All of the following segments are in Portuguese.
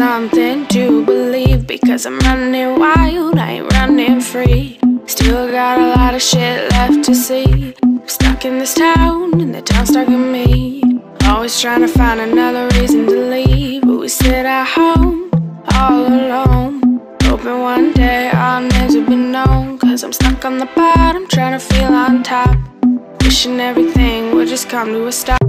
something to believe because I'm running wild, I ain't running free. Still got a lot of shit left to see. I'm stuck in this town, and the town's stuck in me. Always trying to find another reason to leave, but we sit at home all alone. Hoping one day I'll never be known. Cause I'm stuck on the bottom, trying to feel on top. Wishing everything would just come to a stop.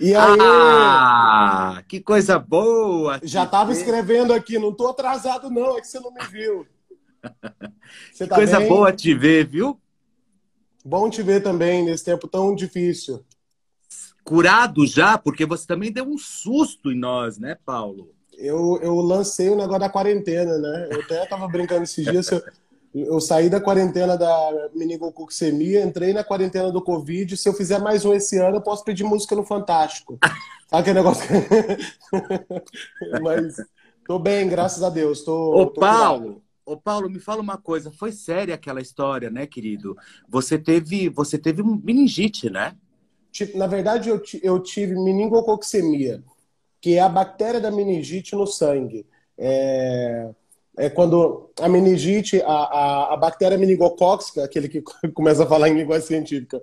E aí? Ah, que coisa boa! Já estava escrevendo aqui, não estou atrasado, não, é que você não me viu. Você que tá coisa bem? boa te ver, viu? Bom te ver também nesse tempo tão difícil. Curado já, porque você também deu um susto em nós, né, Paulo? Eu, eu lancei o negócio da quarentena, né? Eu até estava brincando esses dias. Eu, saí da quarentena da meningococcemia, entrei na quarentena do Covid. Se eu fizer mais um esse ano, eu posso pedir música no Fantástico. Sabe aquele negócio? Mas tô bem, graças a Deus. Tô, Ô, tô Paulo, Ô, Paulo, me fala uma coisa. Foi séria aquela história, né, querido? Você teve, você teve um meningite, né? Na verdade, eu, eu tive meningococcemia, que é a bactéria da meningite no sangue. É é quando a meningite, a, a, a bactéria meningocóxica, aquele que começa a falar em língua científica,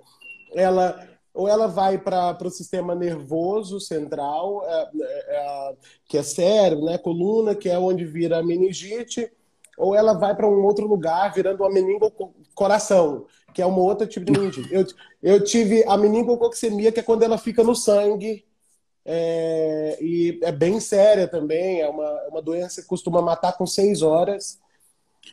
ela ou ela vai para o sistema nervoso central, é, é, é, que é cérebro, né, coluna, que é onde vira a meningite, ou ela vai para um outro lugar, virando uma meningocoração, que é uma outra tipo de meningite. Eu, eu tive a meningococcemia, que é quando ela fica no sangue, é, e é bem séria também, é uma, é uma doença que costuma matar com seis horas.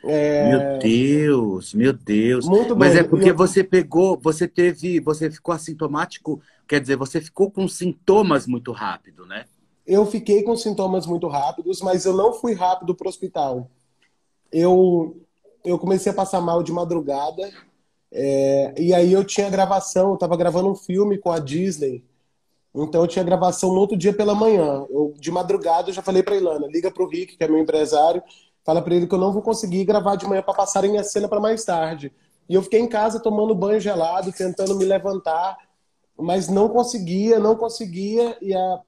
É... Meu Deus, meu Deus. Muito Mas bem. é porque você pegou, você teve, você ficou assintomático, quer dizer, você ficou com sintomas muito rápido, né? Eu fiquei com sintomas muito rápidos, mas eu não fui rápido para o hospital. Eu, eu comecei a passar mal de madrugada, é, e aí eu tinha gravação, eu estava gravando um filme com a Disney, então eu tinha gravação no outro dia pela manhã. Eu, de madrugada eu já falei para Ilana, liga para o Rick, que é meu empresário, fala para ele que eu não vou conseguir gravar de manhã para passarem a cena para mais tarde. E eu fiquei em casa tomando banho gelado, tentando me levantar, mas não conseguia, não conseguia e a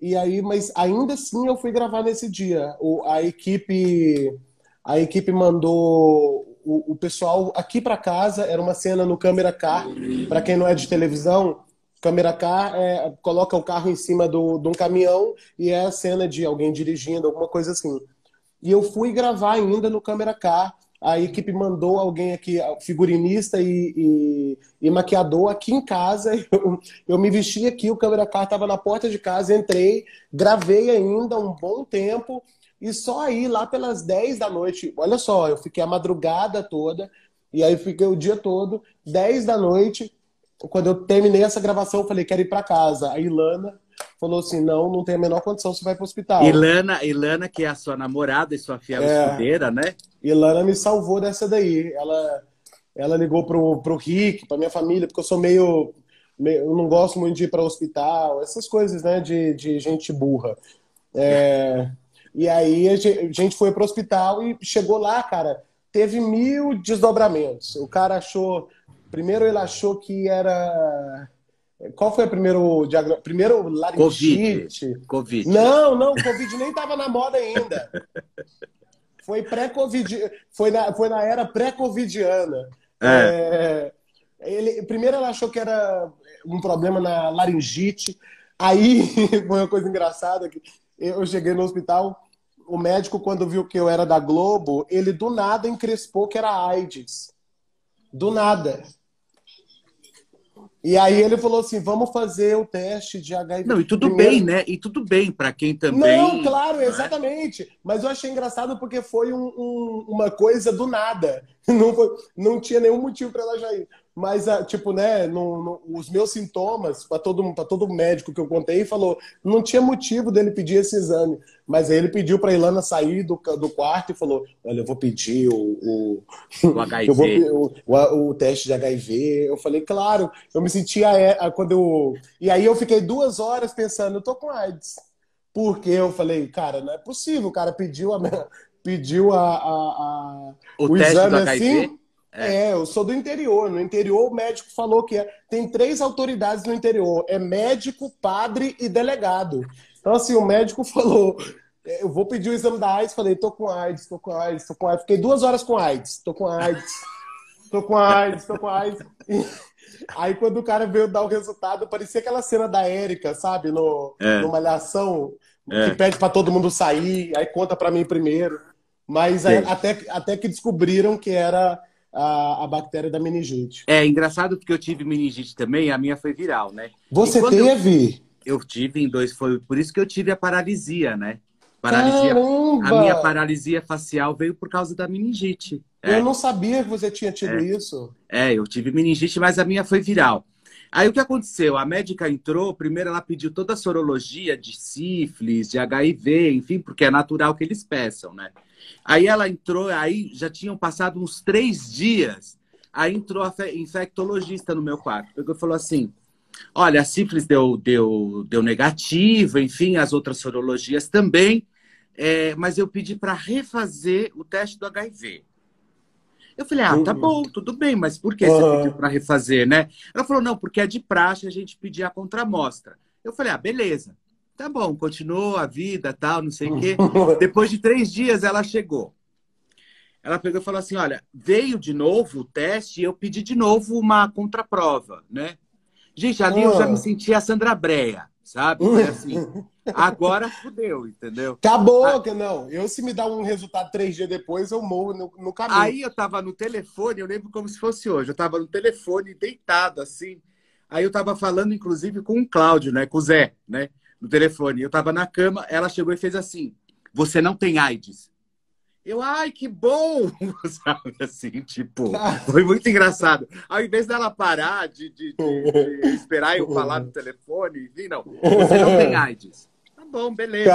e aí, mas ainda assim eu fui gravar nesse dia. O, a equipe a equipe mandou o, o pessoal aqui para casa, era uma cena no câmera car, para quem não é de televisão, câmera car é, coloca o carro em cima do, de um caminhão e é a cena de alguém dirigindo, alguma coisa assim. E eu fui gravar ainda no câmera car. A equipe mandou alguém aqui, figurinista e, e, e maquiador, aqui em casa. Eu, eu me vesti aqui, o câmera car estava na porta de casa, entrei, gravei ainda um bom tempo. E só aí, lá pelas 10 da noite, olha só, eu fiquei a madrugada toda, e aí fiquei o dia todo, 10 da noite, quando eu terminei essa gravação, eu falei, quero ir para casa. A Ilana falou assim, não, não tem a menor condição, você vai para o hospital. Ilana, Ilana, que é a sua namorada e sua fiel é, escudeira, né? Ilana me salvou dessa daí. Ela, ela ligou pro, pro Rick, pra minha família, porque eu sou meio... meio eu não gosto muito de ir para o hospital, essas coisas, né, de, de gente burra. É, e aí a gente foi para o hospital e chegou lá, cara, teve mil desdobramentos. O cara achou Primeiro ele achou que era. Qual foi o primeiro diagnóstico? Primeiro laringite. COVID. COVID. Não, não, Covid nem estava na moda ainda. Foi pré-Covid. Foi na, foi na era pré-Covidiana. É. É, ele, primeiro ele achou que era um problema na laringite. Aí foi uma coisa engraçada que eu cheguei no hospital, o médico, quando viu que eu era da Globo, ele do nada encrespou que era AIDS. Do nada. E aí ele falou assim: vamos fazer o teste de HIV. Não, e tudo Primeiro... bem, né? E tudo bem para quem também. Não, claro, exatamente. Mas eu achei engraçado porque foi um, um, uma coisa do nada. Não, foi, não tinha nenhum motivo para ela já ir. Mas, ah, tipo, né, no, no, os meus sintomas, para todo, todo médico que eu contei, falou, não tinha motivo dele pedir esse exame. Mas aí ele pediu para Ilana sair do, do quarto e falou: Olha, eu vou pedir o, o, o HIV. Vou, o, o, teste de HIV. Eu falei, claro, eu me sentia. Quando eu... E aí eu fiquei duas horas pensando, eu tô com AIDS. Porque eu falei, cara, não é possível. O cara pediu a, pediu a, a, a o, o exame assim. É. é. eu sou do interior. No interior, o médico falou que é... tem três autoridades no interior: é médico, padre e delegado. Então, assim, o médico falou: é, eu vou pedir o exame da AIDS. Falei: tô com AIDS, tô com AIDS, tô com AIDS. Fiquei duas horas com AIDS, tô com AIDS, tô com AIDS, tô com AIDS. Aí, quando o cara veio dar o resultado, parecia aquela cena da Érica, sabe? No, é. Numa malhação, é. que pede para todo mundo sair, aí conta para mim primeiro. Mas aí, até, até que descobriram que era a, a bactéria da meningite. É engraçado porque eu tive meningite também, a minha foi viral, né? Você teve? Eu, eu, tive em dois, foi por isso que eu tive a paralisia, né? Paralisia, Caramba! a minha paralisia facial veio por causa da meningite. É. Eu não sabia que você tinha tido é. isso. É, eu tive meningite, mas a minha foi viral. Aí o que aconteceu? A médica entrou, primeiro ela pediu toda a sorologia de sífilis, de HIV, enfim, porque é natural que eles peçam, né? Aí ela entrou, aí já tinham passado uns três dias. Aí entrou a infectologista no meu quarto. Pegou e falou assim: olha, a sífilis deu, deu, deu negativo, enfim, as outras sorologias também. É, mas eu pedi para refazer o teste do HIV. Eu falei, ah, tá uhum. bom, tudo bem, mas por que você uhum. pediu para refazer, né? Ela falou, não, porque é de praxe a gente pedir a contramostra. Eu falei, ah, beleza. Tá bom, continuou a vida, tal, não sei o quê. Depois de três dias, ela chegou. Ela pegou e falou assim: olha, veio de novo o teste e eu pedi de novo uma contraprova, né? Gente, ali eu já me ah. senti a Sandra Breia, sabe? Foi assim. Agora fudeu, entendeu? Acabou, ah, que não. Eu, se me dar um resultado três dias depois, eu morro no, no, caminho. Aí eu tava no telefone, eu lembro como se fosse hoje. Eu tava no telefone, deitado, assim. Aí eu tava falando, inclusive, com o Cláudio, né? Com o Zé, né? no telefone. Eu tava na cama, ela chegou e fez assim: Você não tem AIDS. Eu, ai, que bom! Sabe assim, tipo, foi muito engraçado. Ao invés dela parar de, de, de, de esperar eu falar no telefone, enfim, não, você não tem AIDS. Tá bom, beleza.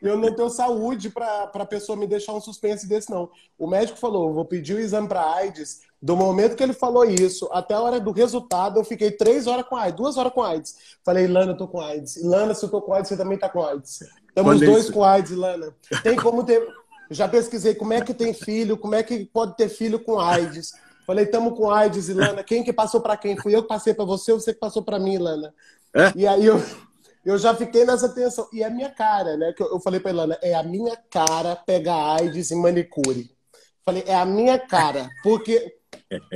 eu não tenho saúde para a pessoa me deixar um suspense desse, não. O médico falou: vou pedir o exame para AIDS do momento que ele falou isso até a hora do resultado, eu fiquei três horas com AIDS, duas horas com AIDS. Falei, Ilana, eu tô com AIDS. Ilana, se eu tô com AIDS, você também tá com AIDS. Estamos os dois com AIDS, Ilana. Tem como ter. Já pesquisei como é que tem filho, como é que pode ter filho com AIDS. Falei, estamos com AIDS, Ilana. Quem que passou para quem? Fui eu que passei para você ou você que passou para mim, Ilana? É? E aí eu, eu já fiquei nessa tensão. E é a minha cara, né? Que eu, eu falei para Ilana, é a minha cara pegar AIDS em manicure. Falei, é a minha cara. Porque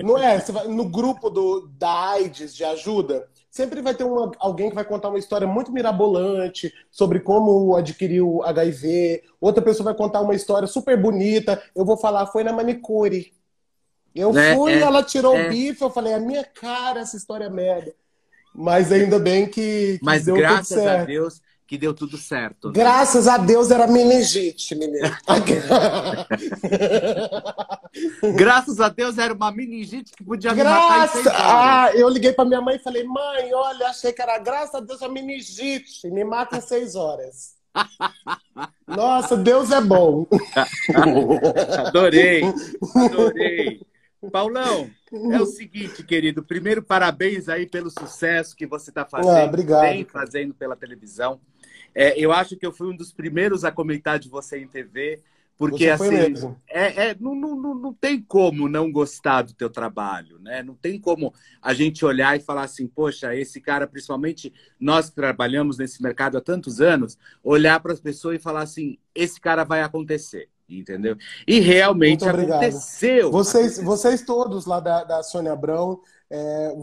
não é? No grupo do, da AIDS de ajuda, sempre vai ter uma, alguém que vai contar uma história muito mirabolante sobre como adquiriu HIV. Outra pessoa vai contar uma história super bonita. Eu vou falar, foi na manicure. Eu é, fui, é, ela tirou é. o bife, eu falei, é minha cara essa história merda. Mas ainda bem que, que Mas graças a Deus que deu tudo certo. Né? Graças a Deus era meningite, menino. Graças a Deus era uma meningite que podia me matar em seis horas. Ah, eu liguei para minha mãe e falei, mãe, olha, achei que era graças a Deus a meningite, me mata em seis horas. Nossa, Deus é bom. adorei, adorei. Paulão, é o seguinte, querido. Primeiro, parabéns aí pelo sucesso que você está fazendo. Ah, obrigado. Vem fazendo pela televisão. É, eu acho que eu fui um dos primeiros a comentar de você em TV, porque assim, é, é, não, não, não tem como não gostar do teu trabalho, né? Não tem como a gente olhar e falar assim, poxa, esse cara, principalmente nós que trabalhamos nesse mercado há tantos anos, olhar para as pessoas e falar assim, esse cara vai acontecer entendeu? E realmente aconteceu. Vocês, vocês todos lá da, da Sônia Abrão é,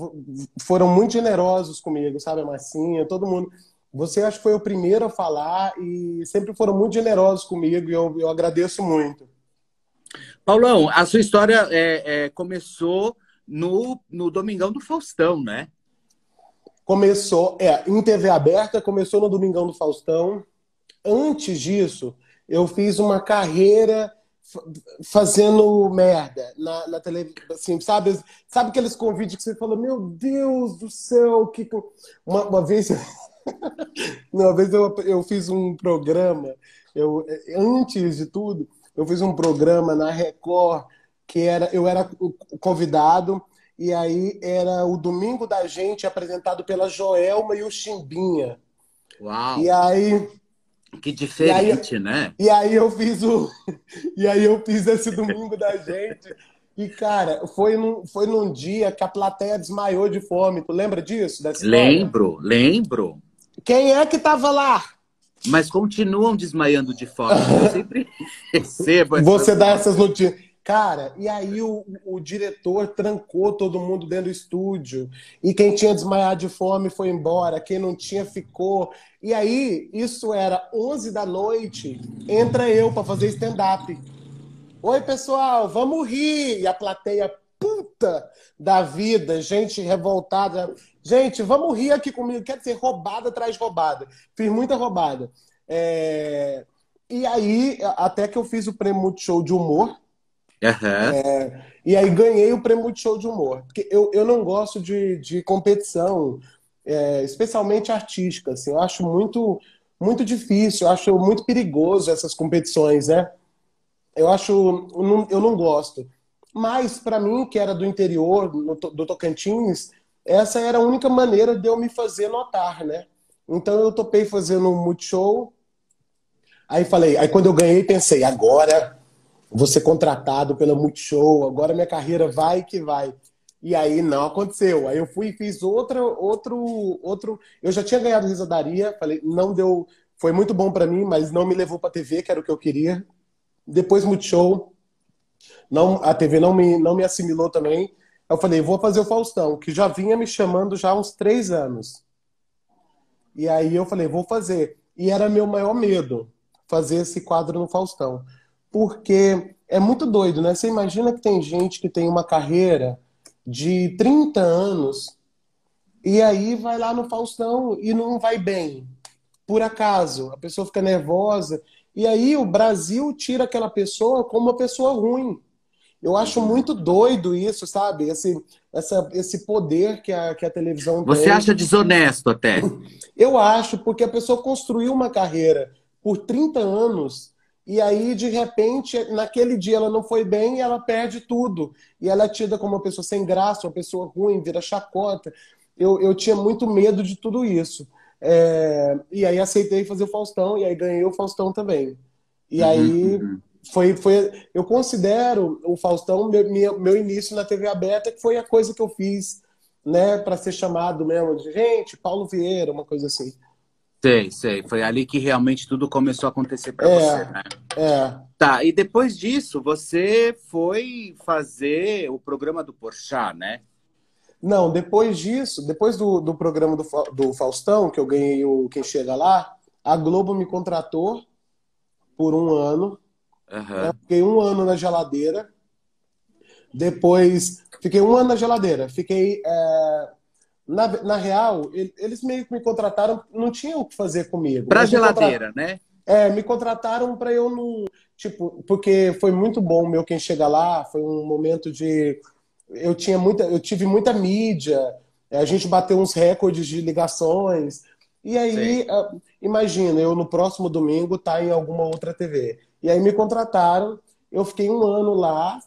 foram muito generosos comigo, sabe, a Marcinha, todo mundo. Você acho que foi o primeiro a falar e sempre foram muito generosos comigo e eu, eu agradeço muito. Paulão, a sua história é, é, começou no, no Domingão do Faustão, né? Começou, é, em TV aberta, começou no Domingão do Faustão. Antes disso, eu fiz uma carreira fazendo merda na, na televisão, assim, sabe? Sabe aqueles convites que você fala, meu Deus do céu, que uma, uma vez, uma vez eu, eu fiz um programa, eu antes de tudo, eu fiz um programa na Record que era eu era o convidado e aí era o Domingo da Gente apresentado pela Joelma e o Chimbinha. Uau. E aí que diferente, e aí, né? E aí eu fiz o. E aí eu fiz esse domingo da gente. E, cara, foi num, foi num dia que a plateia desmaiou de fome. Tu lembra disso? Lembro, lembro. Quem é que tava lá? Mas continuam desmaiando de fome. Eu sempre recebo essas Você dá essas notícias. Cara, e aí o, o, diretor trancou todo mundo dentro do estúdio. E quem tinha desmaiado de fome foi embora, quem não tinha ficou. E aí, isso era 11 da noite, entra eu para fazer stand-up. Oi, pessoal, vamos rir! E a plateia puta da vida, gente revoltada. Gente, vamos rir aqui comigo. Quer dizer, roubada atrás roubada. Fiz muita roubada. É... E aí, até que eu fiz o prêmio Multishow de humor, Uhum. É, e aí ganhei o prêmio de show de humor. Porque eu, eu não gosto de, de competição, é, especialmente artística. Assim, eu acho muito, muito difícil, eu acho muito perigoso essas competições, né? Eu acho. Eu não, eu não gosto. Mas, para mim, que era do interior, do Tocantins, essa era a única maneira de eu me fazer notar, né? Então eu topei fazendo um Multishow. Aí falei, aí quando eu ganhei, pensei, agora vou ser contratado pela Multishow, agora minha carreira vai que vai. E aí não aconteceu. Aí eu fui e fiz outra, outro, outro. Eu já tinha ganhado risadaria, falei, não deu. Foi muito bom para mim, mas não me levou para TV, que era o que eu queria. Depois Multishow, não, a TV não me, não me assimilou também. Eu falei, vou fazer o Faustão, que já vinha me chamando já há uns três anos. E aí eu falei, vou fazer. E era meu maior medo, fazer esse quadro no Faustão porque é muito doido, né? Você imagina que tem gente que tem uma carreira de 30 anos e aí vai lá no Faustão e não vai bem. Por acaso, a pessoa fica nervosa e aí o Brasil tira aquela pessoa como uma pessoa ruim. Eu acho muito doido isso, sabe? Esse, essa, esse poder que a, que a televisão Você tem. acha desonesto até? Eu acho, porque a pessoa construiu uma carreira por 30 anos e aí, de repente, naquele dia ela não foi bem e ela perde tudo. E ela é tida como uma pessoa sem graça, uma pessoa ruim, vira chacota. Eu, eu tinha muito medo de tudo isso. É... E aí aceitei fazer o Faustão, e aí ganhei o Faustão também. E uhum, aí uhum. Foi, foi. Eu considero o Faustão meu, meu início na TV aberta, que foi a coisa que eu fiz, né, para ser chamado mesmo de gente, Paulo Vieira, uma coisa assim. Sei, sei. Foi ali que realmente tudo começou a acontecer para é, você, né? É. Tá, e depois disso, você foi fazer o programa do Porchat, né? Não, depois disso, depois do, do programa do, do Faustão, que eu ganhei o Quem Chega Lá, a Globo me contratou por um ano. Uhum. Fiquei um ano na geladeira. Depois, fiquei um ano na geladeira. Fiquei é, na, na real, eles meio que me contrataram, não tinham o que fazer comigo. Pra geladeira, né? É, me contrataram para eu não. Tipo, porque foi muito bom meu quem chega lá, foi um momento de. Eu tinha muita. Eu tive muita mídia, a gente bateu uns recordes de ligações. E aí, uh, imagina, eu no próximo domingo tá em alguma outra TV. E aí me contrataram, eu fiquei um ano lá,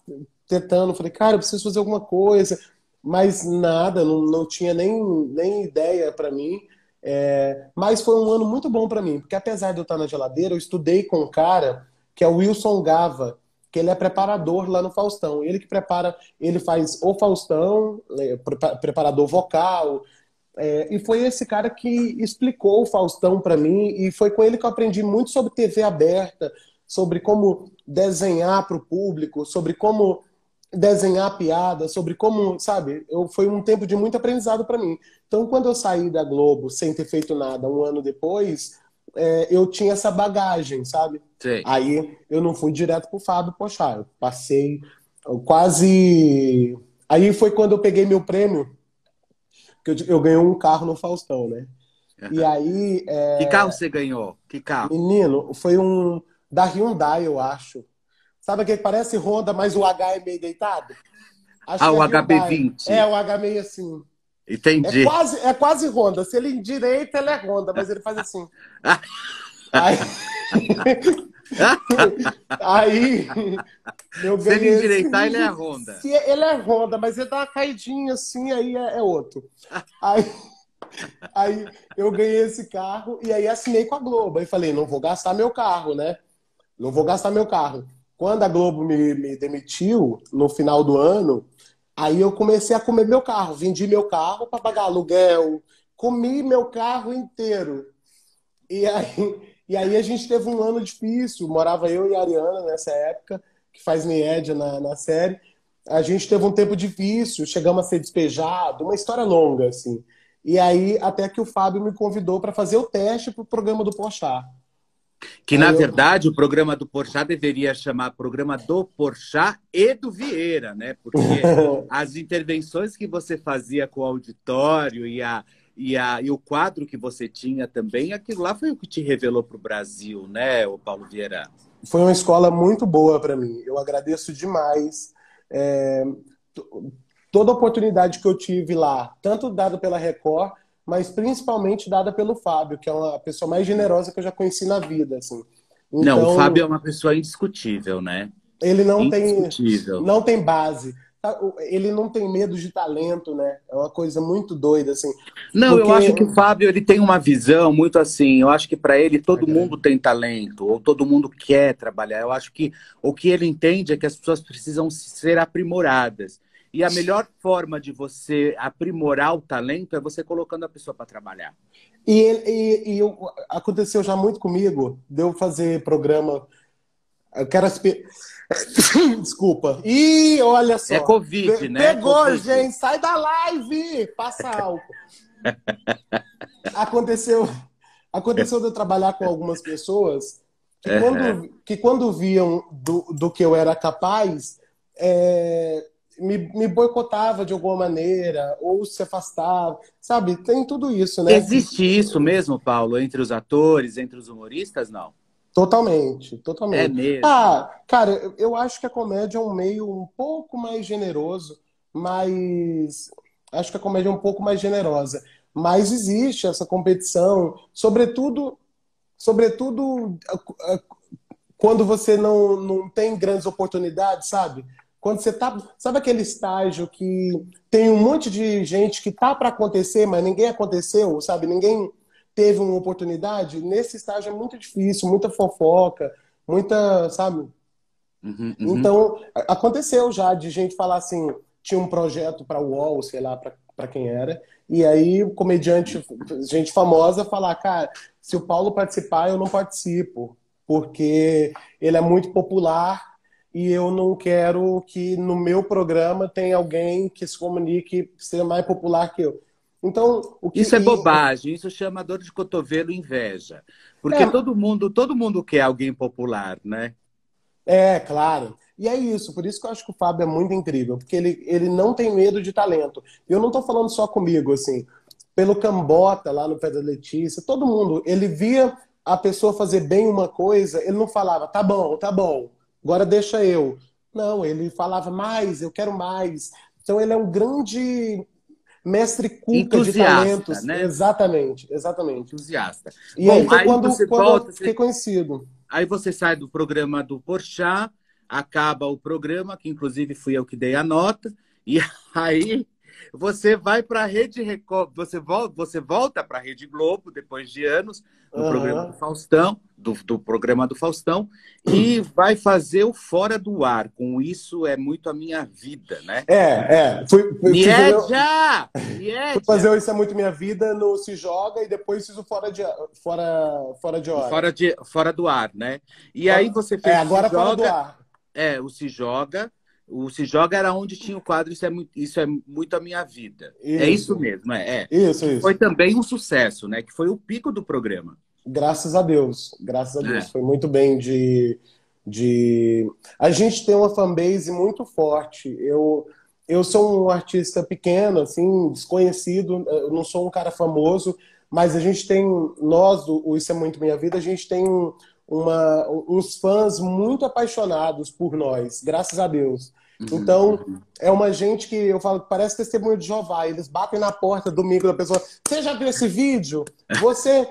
tentando, falei, cara, eu preciso fazer alguma coisa mas nada, não, não tinha nem, nem ideia para mim. É, mas foi um ano muito bom para mim, porque apesar de eu estar na geladeira, eu estudei com um cara que é o Wilson Gava, que ele é preparador lá no Faustão. Ele que prepara, ele faz o Faustão, é, preparador vocal. É, e foi esse cara que explicou o Faustão para mim, e foi com ele que eu aprendi muito sobre TV aberta, sobre como desenhar para o público, sobre como desenhar piada, sobre como, sabe, eu, foi um tempo de muito aprendizado para mim. Então, quando eu saí da Globo sem ter feito nada um ano depois, é, eu tinha essa bagagem, sabe? Sim. Aí eu não fui direto pro Fábio Pochá, eu passei eu quase. Aí foi quando eu peguei meu prêmio, que eu, eu ganhei um carro no Faustão, né? E aí. É... Que carro você ganhou? Que carro? Menino, foi um da Hyundai, eu acho. Sabe aquele que parece Honda, mas o H é meio deitado? Acho ah, o é HB20. É, o H meio assim. Entendi. É quase, é quase Honda. Se ele endireita, ele é Honda, mas ele faz assim. Aí. Aí eu Se ele endireitar, ele é Honda. Se ele é Honda, mas ele dá uma caidinha assim, aí é, é outro. Aí, aí eu ganhei esse carro e aí assinei com a Globo. Aí falei, não vou gastar meu carro, né? Não vou gastar meu carro. Quando a Globo me, me demitiu, no final do ano, aí eu comecei a comer meu carro. Vendi meu carro para pagar aluguel, comi meu carro inteiro. E aí e aí a gente teve um ano difícil, morava eu e a Ariana nessa época, que faz média na, na série. A gente teve um tempo difícil, chegamos a ser despejado, uma história longa, assim. E aí, até que o Fábio me convidou para fazer o teste para o programa do Porchat. Que, na eu... verdade, o programa do Porchat deveria chamar programa do Porchat e do Vieira, né? Porque as intervenções que você fazia com o auditório e a, e, a, e o quadro que você tinha também, aquilo lá foi o que te revelou para o Brasil, né, o Paulo Vieira? Foi uma escola muito boa para mim. Eu agradeço demais é, toda oportunidade que eu tive lá, tanto dada pela Record, mas principalmente dada pelo Fábio, que é uma pessoa mais generosa que eu já conheci na vida, assim. Então, não, o então, Fábio é uma pessoa indiscutível, né? Ele não tem não tem base. Tá, ele não tem medo de talento, né? É uma coisa muito doida, assim. Não, porque... eu acho que o Fábio ele tem uma visão muito assim. Eu acho que para ele todo é. mundo tem talento, ou todo mundo quer trabalhar. Eu acho que o que ele entende é que as pessoas precisam ser aprimoradas. E a melhor forma de você aprimorar o talento é você colocando a pessoa para trabalhar. E, e, e, aconteceu já muito comigo, de eu fazer programa. Eu quero Desculpa. Ih, olha só. É Covid, Pe né? Pegou, COVID. gente. Sai da live. Passa álcool. aconteceu, aconteceu de eu trabalhar com algumas pessoas que, quando, que quando viam do, do que eu era capaz, é, me, me boicotava de alguma maneira, ou se afastava, sabe? Tem tudo isso, né? Existe isso mesmo, Paulo, entre os atores, entre os humoristas, não? Totalmente, totalmente. É mesmo. Ah, cara, eu acho que a comédia é um meio um pouco mais generoso, mas acho que a comédia é um pouco mais generosa. Mas existe essa competição, sobretudo, sobretudo quando você não, não tem grandes oportunidades, sabe? Quando você tá, sabe aquele estágio que tem um monte de gente que tá para acontecer, mas ninguém aconteceu, sabe? Ninguém teve uma oportunidade, nesse estágio é muito difícil, muita fofoca, muita, sabe? Uhum, uhum. Então, aconteceu já de gente falar assim, tinha um projeto para o UOL, sei lá, para quem era, e aí comediante, gente famosa falar, cara, se o Paulo participar, eu não participo, porque ele é muito popular e eu não quero que no meu programa tenha alguém que se comunique seja mais popular que eu. Então, o que... Isso é bobagem, isso chama dor de cotovelo inveja. Porque é. todo mundo, todo mundo quer alguém popular, né? É, claro. E é isso, por isso que eu acho que o Fábio é muito incrível, porque ele, ele não tem medo de talento. E eu não estou falando só comigo, assim. Pelo Cambota, lá no Pé da Letícia, todo mundo, ele via a pessoa fazer bem uma coisa, ele não falava, tá bom, tá bom, agora deixa eu. Não, ele falava mais, eu quero mais. Então ele é um grande mestre culta de talentos. Né? Exatamente, exatamente. Entusiasta. E Bom, aí foi aí quando, você quando volta, fiquei você... conhecido. Aí você sai do programa do Porchat, acaba o programa, que inclusive fui eu que dei a nota, e aí você vai para a Rede Record, você volta, você volta para a Rede Globo depois de anos no uhum. programa do Faustão, do, do, programa do Faustão, e vai fazer o Fora do Ar. Com isso é muito a minha vida, né? É, é. Fui, fui, Niedia! Fui fazer o Isso é muito minha vida no Se Joga e depois fiz o Fora de, fora, fora de Hora. Fora, de, fora do Ar, né? E aí você fez é, agora Fora Joga, do Ar. É, o Se Joga o Se Joga era onde tinha o quadro Isso é Muito, isso é muito a Minha Vida. Isso. É isso mesmo, é. é. Isso, isso. Foi também um sucesso, né? Que foi o pico do programa. Graças a Deus. Graças a Deus. É. Foi muito bem de, de. A gente tem uma fanbase muito forte. Eu, eu sou um artista pequeno, assim, desconhecido, eu não sou um cara famoso, mas a gente tem, nós, o Isso é Muito Minha Vida, a gente tem um, uma, uns fãs muito apaixonados por nós, graças a Deus. Uhum. Então, é uma gente que eu falo parece testemunho de Jeová. Eles batem na porta domingo da pessoa. Você já viu esse vídeo? Você.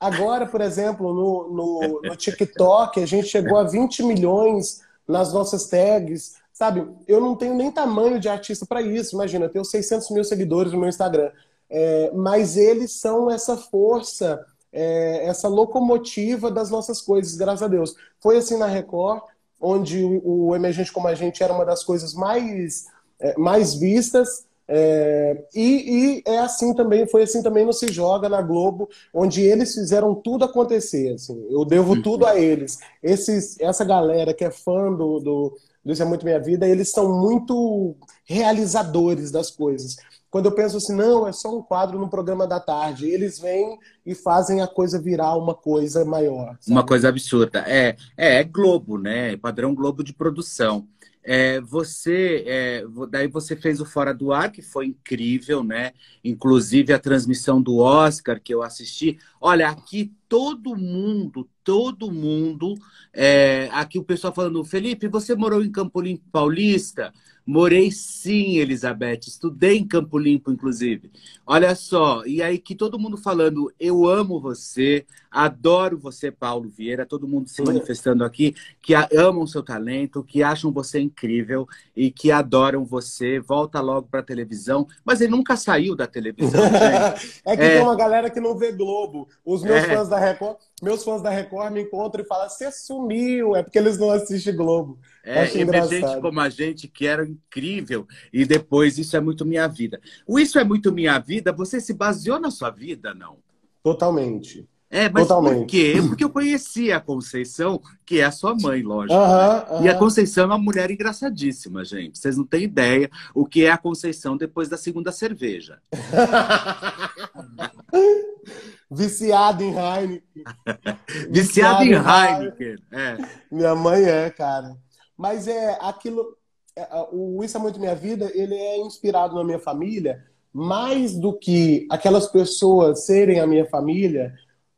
Agora, por exemplo, no, no, no TikTok, a gente chegou a 20 milhões nas nossas tags. Sabe, eu não tenho nem tamanho de artista para isso. Imagina, eu tenho 600 mil seguidores no meu Instagram. É, mas eles são essa força, é, essa locomotiva das nossas coisas, graças a Deus. Foi assim na Record, onde o, o Emergente como a gente era uma das coisas mais, é, mais vistas. É, e, e, é assim também, foi assim também no Se Joga na Globo, onde eles fizeram tudo acontecer. Assim, eu devo uhum. tudo a eles. Esses, essa galera que é fã do, do, do Isso é Muito Minha Vida, eles são muito realizadores das coisas. Quando eu penso assim, não, é só um quadro no programa da tarde, eles vêm e fazem a coisa virar uma coisa maior. Sabe? Uma coisa absurda. É, é, é Globo, né? Padrão Globo de produção. É, você, é, daí você fez o Fora do Ar, que foi incrível, né? Inclusive a transmissão do Oscar que eu assisti. Olha, aqui todo mundo, todo mundo, é, aqui o pessoal falando, Felipe, você morou em Campo Limpo Paulista? Morei sim, Elizabeth. Estudei em Campo Limpo, inclusive. Olha só, e aí que todo mundo falando, eu amo você, adoro você, Paulo Vieira, todo mundo se manifestando aqui, que amam seu talento, que acham você incrível e que adoram você. Volta logo para a televisão, mas ele nunca saiu da televisão. é que é... tem uma galera que não vê Globo. Os meus é... fãs da Record, meus fãs da Record me encontram e falam: "Você sumiu", é porque eles não assistem Globo. É, e gente como a gente que era incrível. E depois, isso é muito minha vida. O Isso é muito minha vida, você se baseou na sua vida, não? Totalmente. É, mas Totalmente. por quê? Porque eu conhecia a Conceição, que é a sua mãe, lógico. Uh -huh, uh -huh. E a Conceição é uma mulher engraçadíssima, gente. Vocês não têm ideia o que é a Conceição depois da segunda cerveja. Viciado em Heineken. Viciado, Viciado em Heineken. É. Minha mãe é, cara. Mas é aquilo. É, o Isso é Muito Minha Vida, ele é inspirado na minha família, mais do que aquelas pessoas serem a minha família,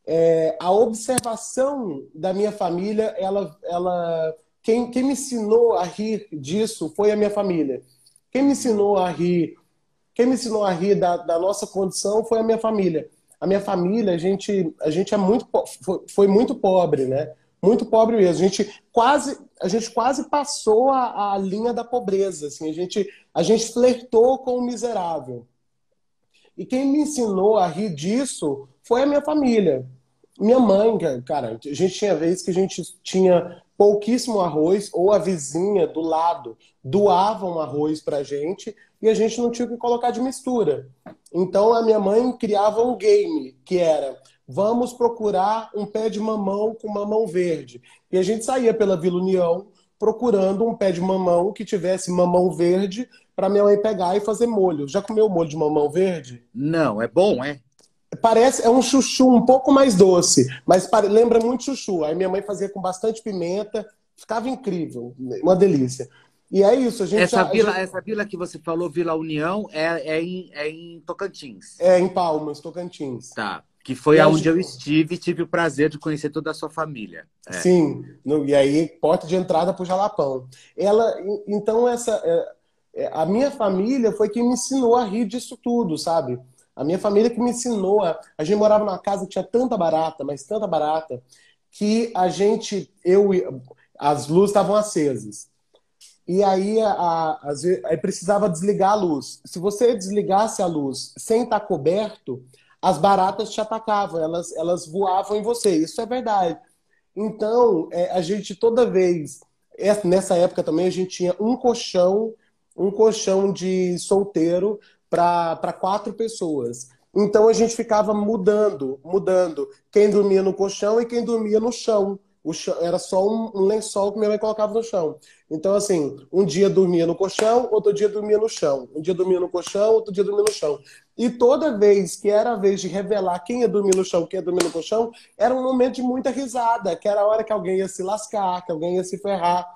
é, a observação da minha família, ela, ela quem, quem me ensinou a rir disso foi a minha família. Quem me ensinou a rir, quem me ensinou a rir da, da nossa condição foi a minha família. A minha família, a gente, a gente é muito, foi, foi muito pobre, né? muito pobre mesmo. A gente quase, a gente quase passou a, a linha da pobreza. Assim. A, gente, a gente flertou com o miserável. E quem me ensinou a rir disso foi a minha família. Minha mãe, cara, a gente tinha vezes que a gente tinha pouquíssimo arroz, ou a vizinha do lado doava um arroz pra gente e a gente não tinha que colocar de mistura. Então a minha mãe criava um game que era vamos procurar um pé de mamão com mamão verde. E a gente saía pela Vila União procurando um pé de mamão que tivesse mamão verde para minha mãe pegar e fazer molho. Já comeu molho de mamão verde? Não, é bom, é? Parece, é um chuchu um pouco mais doce, mas lembra muito chuchu. Aí minha mãe fazia com bastante pimenta, ficava incrível, uma delícia. E é isso, a gente. Essa, vila, gente... essa vila que você falou, Vila União, é, é, em, é em Tocantins. É em Palmas, Tocantins. Tá. Que foi e aonde eu estive e tive o prazer de conhecer toda a sua família. É. Sim, no, e aí porta de entrada para o Jalapão. Ela, então essa, é, é, a minha família foi quem me ensinou a rir disso tudo, sabe? A minha família que me ensinou a, a gente morava numa casa que tinha tanta barata, mas tanta barata que a gente, eu, as luzes estavam acesas. E aí, a, a, aí precisava desligar a luz. Se você desligasse a luz sem estar coberto, as baratas te atacavam, elas, elas voavam em você. Isso é verdade. Então, é, a gente toda vez, nessa época também, a gente tinha um colchão, um colchão de solteiro para quatro pessoas. Então a gente ficava mudando, mudando quem dormia no colchão e quem dormia no chão. Chão, era só um, um, lençol que minha mãe colocava no chão. Então, assim, um dia dormia no colchão, outro dia dormia no chão. Um dia dormia no colchão, outro dia dormia no chão. E toda vez que era a vez de revelar quem ia dormir no chão, quem ia dormir no colchão, era um momento de muita risada, que era a hora que alguém ia se lascar, que alguém ia se ferrar.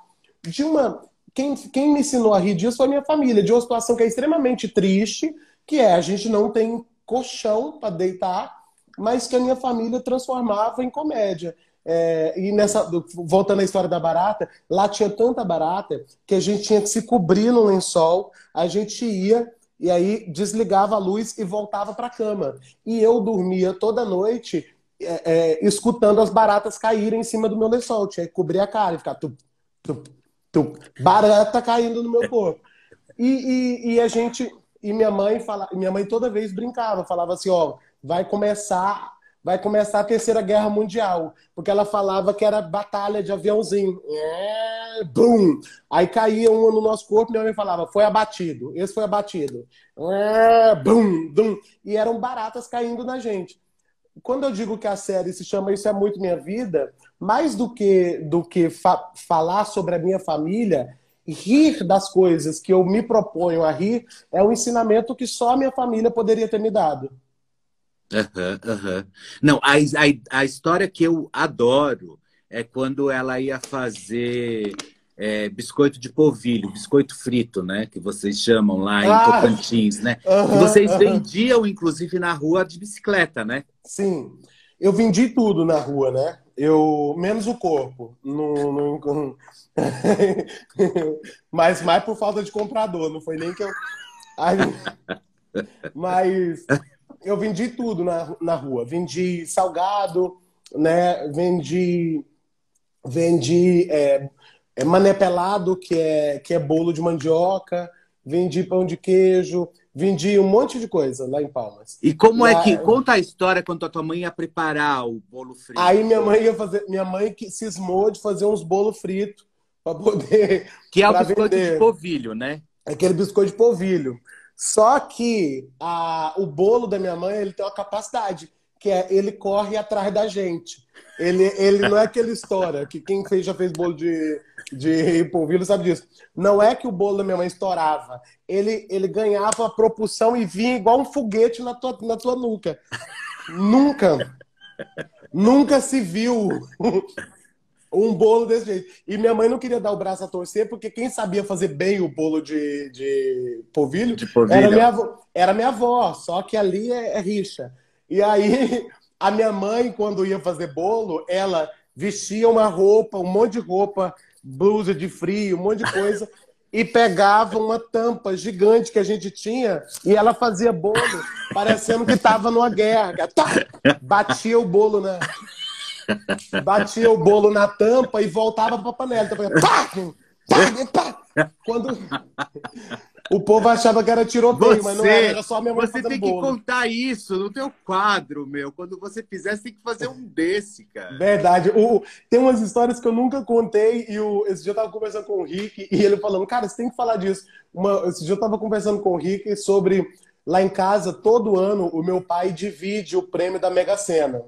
De uma. Quem, quem me ensinou a rir disso foi a minha família, de uma situação que é extremamente triste, que é a gente não tem colchão para deitar, mas que a minha família transformava em comédia. É, e nessa, voltando à história da barata, lá tinha tanta barata que a gente tinha que se cobrir no lençol, a gente ia e aí desligava a luz e voltava para a cama. E eu dormia toda noite é, é, escutando as baratas caírem em cima do meu lençol. Tinha que cobrir a cara e ficar tup, tup, barata caindo no meu corpo. E, e, e, a gente e minha mãe fala, minha mãe toda vez brincava, falava assim, ó, vai começar vai começar a terceira guerra mundial, porque ela falava que era batalha de aviãozinho, é, bum, aí caía um no nosso corpo, minha mãe falava, foi abatido, esse foi abatido, é, bum, bum, e eram baratas caindo na gente quando eu digo que a série se chama Isso é Muito Minha Vida, mais do que, do que fa falar sobre a minha família, rir das coisas que eu me proponho a rir é um ensinamento que só a minha família poderia ter me dado. Uhum, uhum. Não, a, a, a história que eu adoro é quando ela ia fazer é, biscoito de polvilho, biscoito frito, né? Que vocês chamam lá em ah, Tocantins, né? Vocês vendiam, inclusive, na rua de bicicleta, né? Sim. Eu vendi tudo na rua, né? Eu, menos o corpo. No, no... Mas mais por falta de comprador, não foi nem que eu. Aí... Mas eu vendi tudo na, na rua. Vendi salgado, né? Vendi. Vendi é, é mané pelado, que é, que é bolo de mandioca, vendi pão de queijo, vendi um monte de coisa lá em Palmas. E como é que conta a história quando a tua mãe ia preparar o bolo frito? Aí minha mãe ia fazer, minha mãe que cismou de fazer uns bolos fritos para poder que é o biscoito vender. de polvilho, né? Aquele biscoito de polvilho. Só que a, o bolo da minha mãe ele tem uma capacidade que é ele corre atrás da gente. Ele, ele não é aquela história que quem fez, já fez bolo de, de polvilho sabe disso. Não é que o bolo da minha mãe estourava. Ele, ele ganhava a propulsão e vinha igual um foguete na tua, na tua nuca. Nunca, nunca se viu um bolo desse jeito. E minha mãe não queria dar o braço a torcer, porque quem sabia fazer bem o bolo de, de polvilho, de polvilho. Era, minha avó, era minha avó, só que ali é, é rixa. E aí, a minha mãe, quando ia fazer bolo, ela vestia uma roupa, um monte de roupa, blusa de frio, um monte de coisa, e pegava uma tampa gigante que a gente tinha e ela fazia bolo, parecendo que estava numa guerra. Tá! Batia o bolo na. Batia o bolo na tampa e voltava para a panela. Então, pá, pá, pá. Quando o povo achava que era tiroteio, você, mas não era, era só a minha mãe Você tem bolo. que contar isso no teu quadro, meu. Quando você fizer, você tem que fazer um desse, cara. Verdade. O, tem umas histórias que eu nunca contei e o, esse dia eu tava conversando com o Rick e ele falando, cara, você tem que falar disso. Uma, esse dia eu tava conversando com o Rick sobre lá em casa, todo ano, o meu pai divide o prêmio da Mega Sena.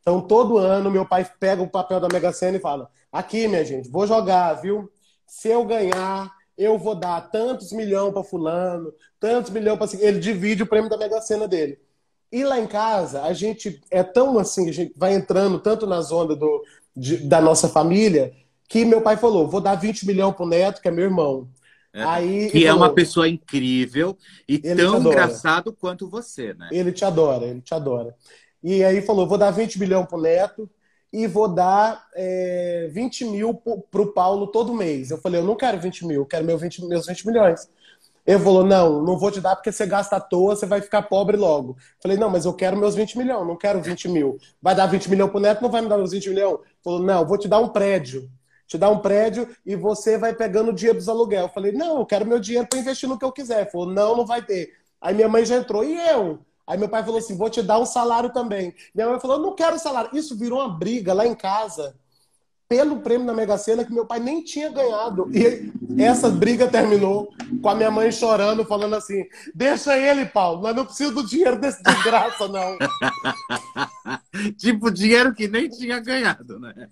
Então, todo ano, meu pai pega o papel da Mega Sena e fala: aqui, minha gente, vou jogar, viu? Se eu ganhar, eu vou dar tantos milhões para fulano, tantos milhões para ele divide o prêmio da Mega Sena dele. E lá em casa, a gente é tão assim, a gente vai entrando tanto na zona do, de, da nossa família, que meu pai falou: vou dar 20 milhões pro neto, que é meu irmão. É, Aí, que é falou, uma pessoa incrível e tão engraçado quanto você, né? Ele te adora, ele te adora. E aí falou: vou dar 20 milhões pro neto, e vou dar é, 20 mil para o Paulo todo mês. Eu falei, eu não quero 20 mil, eu quero meu 20, meus 20 milhões. Ele falou, não, não vou te dar porque você gasta à toa, você vai ficar pobre logo. Falei, não, mas eu quero meus 20 milhões, não quero 20 mil. Vai dar 20 milhões pro neto, não vai me dar meus 20 milhões? Falou, não, vou te dar um prédio. Te dar um prédio e você vai pegando o dinheiro dos aluguel. Eu falei, não, eu quero meu dinheiro para investir no que eu quiser. Falou, não, não vai ter. Aí minha mãe já entrou, e eu? Aí meu pai falou assim: vou te dar um salário também. Minha mãe falou: não quero salário. Isso virou uma briga lá em casa pelo prêmio da Mega Sena que meu pai nem tinha ganhado. E essa briga terminou com a minha mãe chorando, falando assim: deixa ele, Paulo, nós não precisamos do dinheiro desse desgraça, não. tipo, dinheiro que nem tinha ganhado, né?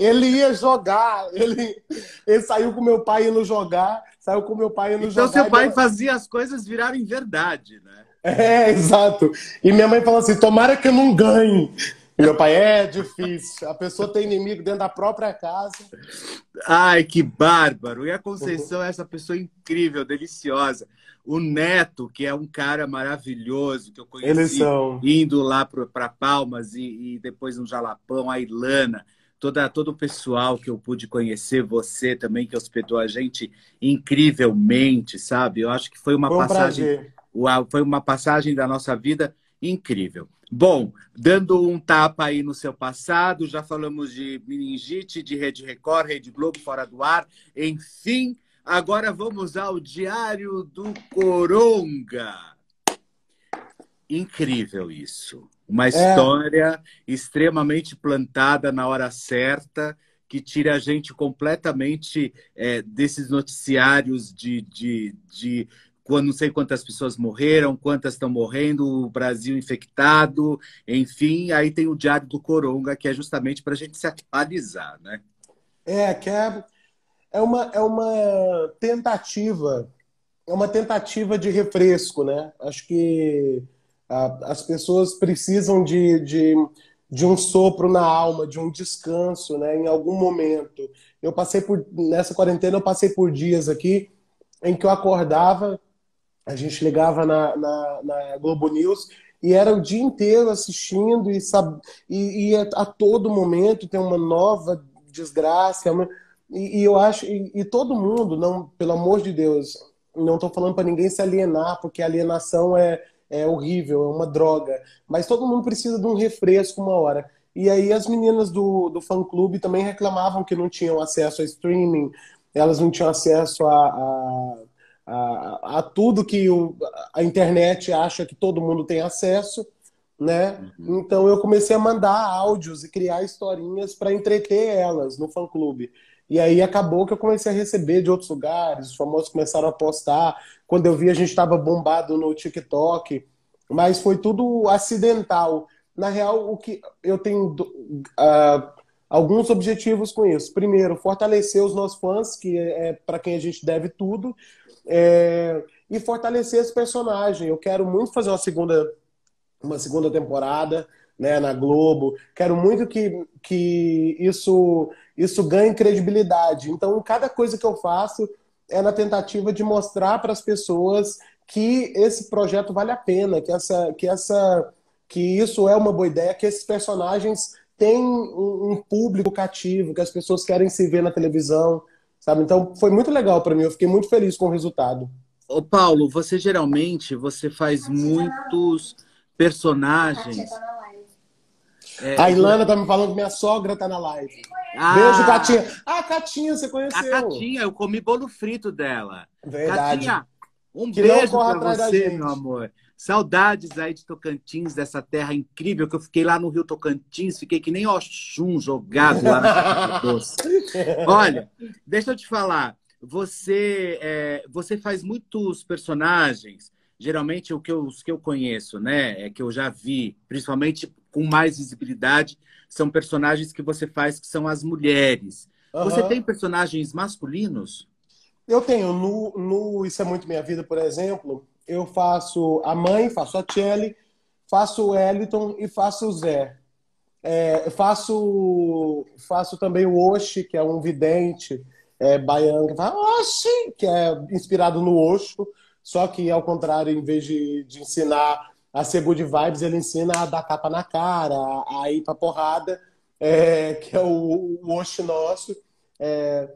Ele ia jogar, ele, ele saiu com meu pai indo jogar, saiu com meu pai indo então, jogar. Então seu pai fazia as coisas virarem verdade, né? É, exato. E minha mãe falou assim: tomara que eu não ganhe. Meu pai, é difícil. A pessoa tem inimigo dentro da própria casa. Ai, que bárbaro. E a Conceição é essa pessoa incrível, deliciosa. O Neto, que é um cara maravilhoso, que eu conheci indo lá para Palmas e, e, depois no Jalapão, a Ilana. toda, todo o pessoal que eu pude conhecer, você também que hospedou a gente incrivelmente, sabe? Eu acho que foi uma um passagem, prazer. Foi uma passagem da nossa vida incrível. Bom, dando um tapa aí no seu passado, já falamos de meningite, de Rede Record, Rede Globo, Fora do Ar, enfim. Agora vamos ao Diário do Coronga. Incrível isso. Uma história extremamente plantada na hora certa, que tira a gente completamente é, desses noticiários de, de, de quando não sei quantas pessoas morreram, quantas estão morrendo, o Brasil infectado, enfim. Aí tem o Diário do Coronga, que é justamente para a gente se atualizar, né? É, que é, é, uma, é uma tentativa, é uma tentativa de refresco, né? Acho que a, as pessoas precisam de, de, de um sopro na alma, de um descanso, né? Em algum momento. Eu passei por, nessa quarentena, eu passei por dias aqui em que eu acordava, a gente ligava na, na, na Globo News e era o dia inteiro assistindo e, sab... e, e a, a todo momento tem uma nova desgraça. Uma... E, e, eu acho, e, e, todo mundo, não, pelo amor de Deus, não estou falando para ninguém se alienar, porque alienação é, é horrível, é uma droga. Mas todo mundo precisa de um refresco uma hora. E aí as meninas do, do fã-clube também reclamavam que não tinham acesso a streaming, elas não tinham acesso a, a, a, a tudo que o, a internet acha que todo mundo tem acesso né? Uhum. Então eu comecei a mandar áudios e criar historinhas para entreter elas no fã clube. E aí acabou que eu comecei a receber de outros lugares, os famosos começaram a postar. Quando eu vi, a gente estava bombado no TikTok, mas foi tudo acidental. Na real, o que eu tenho uh, alguns objetivos com isso. Primeiro, fortalecer os nossos fãs, que é, é para quem a gente deve tudo, é, e fortalecer esse personagem. Eu quero muito fazer uma segunda uma segunda temporada né, na Globo. Quero muito que, que isso, isso ganhe credibilidade. Então, cada coisa que eu faço é na tentativa de mostrar para as pessoas que esse projeto vale a pena, que, essa, que, essa, que isso é uma boa ideia, que esses personagens têm um, um público cativo, que as pessoas querem se ver na televisão, sabe? Então, foi muito legal para mim, eu fiquei muito feliz com o resultado. Ô Paulo, você geralmente você faz muitos personagens. É, a Ilana tá me falando que minha sogra tá na live. Ah, Beijo, Catinha. Ah, Catinha, você conheceu. A Catinha, eu comi bolo frito dela. Verdade. Catinha, um que beijo pra você, meu amor. Saudades aí de Tocantins, dessa terra incrível que eu fiquei lá no Rio Tocantins, fiquei que nem Oxum jogado lá no doce. Olha, deixa eu te falar, você, é, você faz muitos personagens geralmente o que eu, os que eu conheço, né, é que eu já vi, principalmente com mais visibilidade, são personagens que você faz que são as mulheres. Uhum. Você tem personagens masculinos? Eu tenho. No, no Isso é Muito Minha Vida, por exemplo, eu faço a mãe, faço a Kelly, faço o Eliton e faço o Zé. É, faço, faço também o Oxi, que é um vidente é, baiano, que fala Oxi, que é inspirado no Oxo. Só que, ao contrário, em vez de, de ensinar a ser good vibes, ele ensina a dar capa na cara, a, a ir pra porrada, é, que é o, o Osh nosso. É,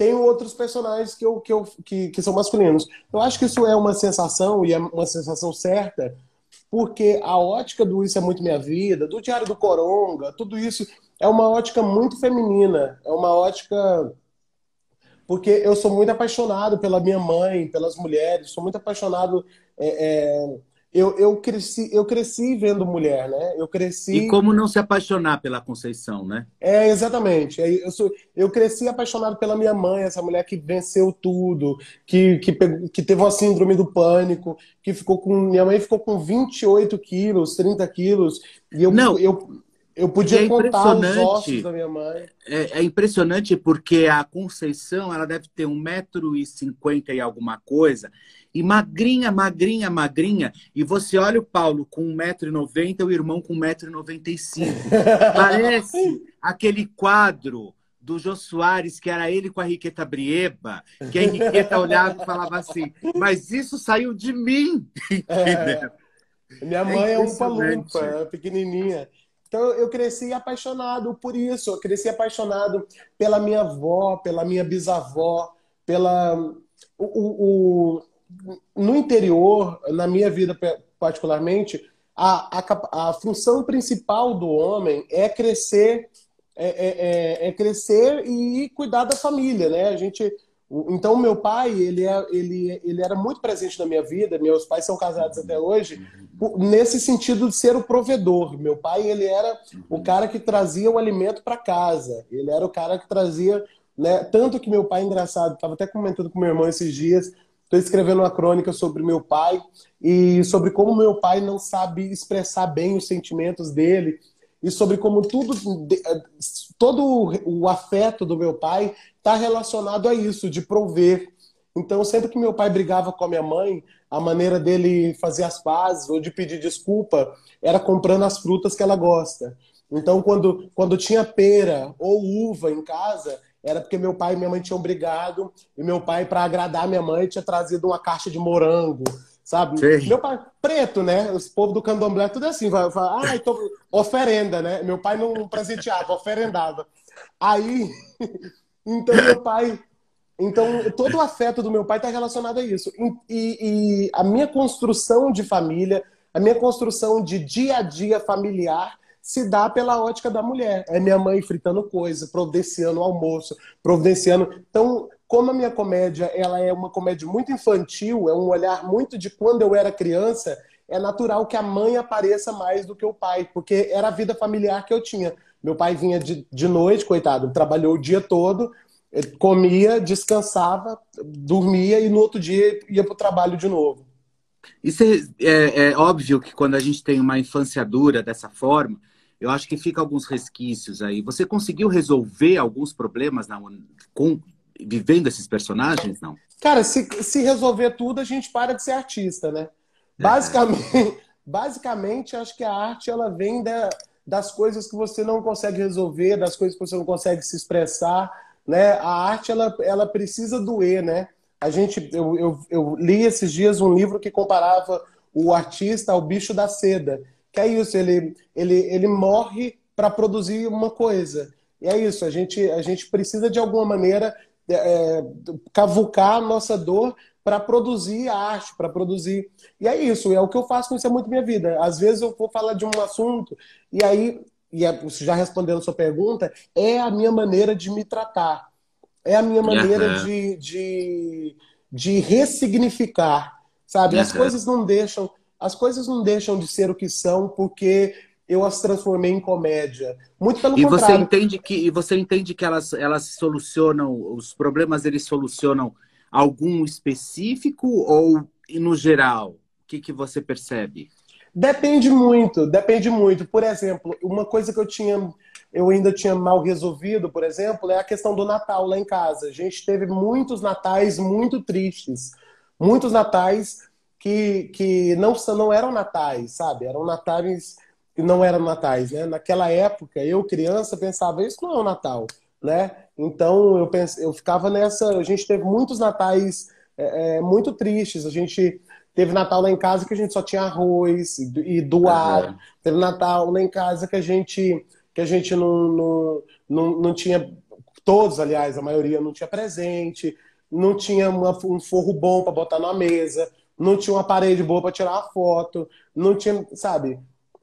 tem outros personagens que, eu, que, eu, que, que são masculinos. Eu acho que isso é uma sensação, e é uma sensação certa, porque a ótica do Isso é Muito Minha Vida, do Diário do Coronga, tudo isso é uma ótica muito feminina, é uma ótica porque eu sou muito apaixonado pela minha mãe, pelas mulheres, sou muito apaixonado. É, é, eu, eu, cresci, eu cresci vendo mulher, né? Eu cresci. E como não se apaixonar pela Conceição, né? É, exatamente. É, eu, sou, eu cresci apaixonado pela minha mãe, essa mulher que venceu tudo, que, que, que teve uma síndrome do pânico, que ficou com. Minha mãe ficou com 28 quilos, 30 quilos. E eu, não. eu, eu podia é contar os ossos da minha mãe. É, é, impressionante porque a Conceição ela deve ter um metro e cinquenta e alguma coisa e magrinha, magrinha, magrinha. E você olha o Paulo com um metro e noventa, o irmão com um metro e noventa e cinco. Parece aquele quadro do Jô Soares, que era ele com a Henriqueta Brieba, que a Henriqueta olhava e falava assim, mas isso saiu de mim. É. Minha mãe é, é um é pequenininha. Então eu cresci apaixonado por isso, eu cresci apaixonado pela minha avó, pela minha bisavó, pela o, o, o no interior, na minha vida particularmente, a, a, a função principal do homem é crescer é, é, é, é, crescer e cuidar da família, né? A gente então, meu pai, ele, é, ele, ele era muito presente na minha vida, meus pais são casados até hoje, nesse sentido de ser o provedor. Meu pai, ele era o cara que trazia o alimento para casa, ele era o cara que trazia, né? Tanto que meu pai, engraçado, estava até comentando com meu irmão esses dias, estou escrevendo uma crônica sobre meu pai e sobre como meu pai não sabe expressar bem os sentimentos dele e sobre como tudo, todo o afeto do meu pai está relacionado a isso, de prover. Então, sempre que meu pai brigava com a minha mãe, a maneira dele fazer as pazes ou de pedir desculpa era comprando as frutas que ela gosta. Então, quando, quando tinha pera ou uva em casa, era porque meu pai e minha mãe tinham brigado e meu pai, para agradar minha mãe, tinha trazido uma caixa de morango sabe? Sim. Meu pai, preto, né? Os povos do candomblé, tudo assim, vai falar, ah, então, oferenda, né? Meu pai não presenteava, oferendava. Aí, então meu pai, então todo o afeto do meu pai está relacionado a isso. E, e, a minha construção de família, a minha construção de dia a dia familiar se dá pela ótica da mulher. É minha mãe fritando coisa, providenciando o almoço, providenciando. Então, como a minha comédia ela é uma comédia muito infantil, é um olhar muito de quando eu era criança, é natural que a mãe apareça mais do que o pai, porque era a vida familiar que eu tinha. Meu pai vinha de, de noite, coitado, trabalhou o dia todo, eh, comia, descansava, dormia e no outro dia ia para o trabalho de novo. Isso é, é, é, óbvio que quando a gente tem uma infância dura dessa forma, eu acho que fica alguns resquícios aí. Você conseguiu resolver alguns problemas na, com, vivendo esses personagens, não? Cara, se, se resolver tudo, a gente para de ser artista, né? É. Basicamente, basicamente, acho que a arte ela vem da, das coisas que você não consegue resolver, das coisas que você não consegue se expressar, né? A arte ela, ela precisa doer, né? A gente, eu, eu, eu li esses dias um livro que comparava o artista ao bicho da seda, que é isso, ele, ele, ele morre para produzir uma coisa. E é isso, a gente, a gente precisa de alguma maneira é, é, cavucar a nossa dor para produzir arte, para produzir. E é isso, é o que eu faço com isso é muito minha vida. Às vezes eu vou falar de um assunto e aí, e é, já respondendo a sua pergunta, é a minha maneira de me tratar. É a minha maneira uhum. de, de, de ressignificar, sabe? Uhum. As coisas não deixam, as coisas não deixam de ser o que são porque eu as transformei em comédia. Muito pelo e contrário. Você entende que, e você entende que elas, elas solucionam, os problemas eles solucionam algum específico ou no geral? O que, que você percebe? Depende muito, depende muito. Por exemplo, uma coisa que eu tinha, eu ainda tinha mal resolvido, por exemplo, é a questão do Natal lá em casa. A gente teve muitos natais muito tristes. Muitos natais que, que não, não eram natais, sabe? Eram natais que não eram natais, né? Naquela época, eu criança pensava isso não é o Natal, né? Então eu pense, eu ficava nessa. A gente teve muitos natais é, é, muito tristes. A gente teve Natal lá em casa que a gente só tinha arroz e, e doar. Uhum. Teve Natal lá em casa que a gente que a gente não, não, não, não tinha todos, aliás, a maioria não tinha presente, não tinha uma, um forro bom para botar na mesa, não tinha uma parede boa para tirar a foto, não tinha, sabe?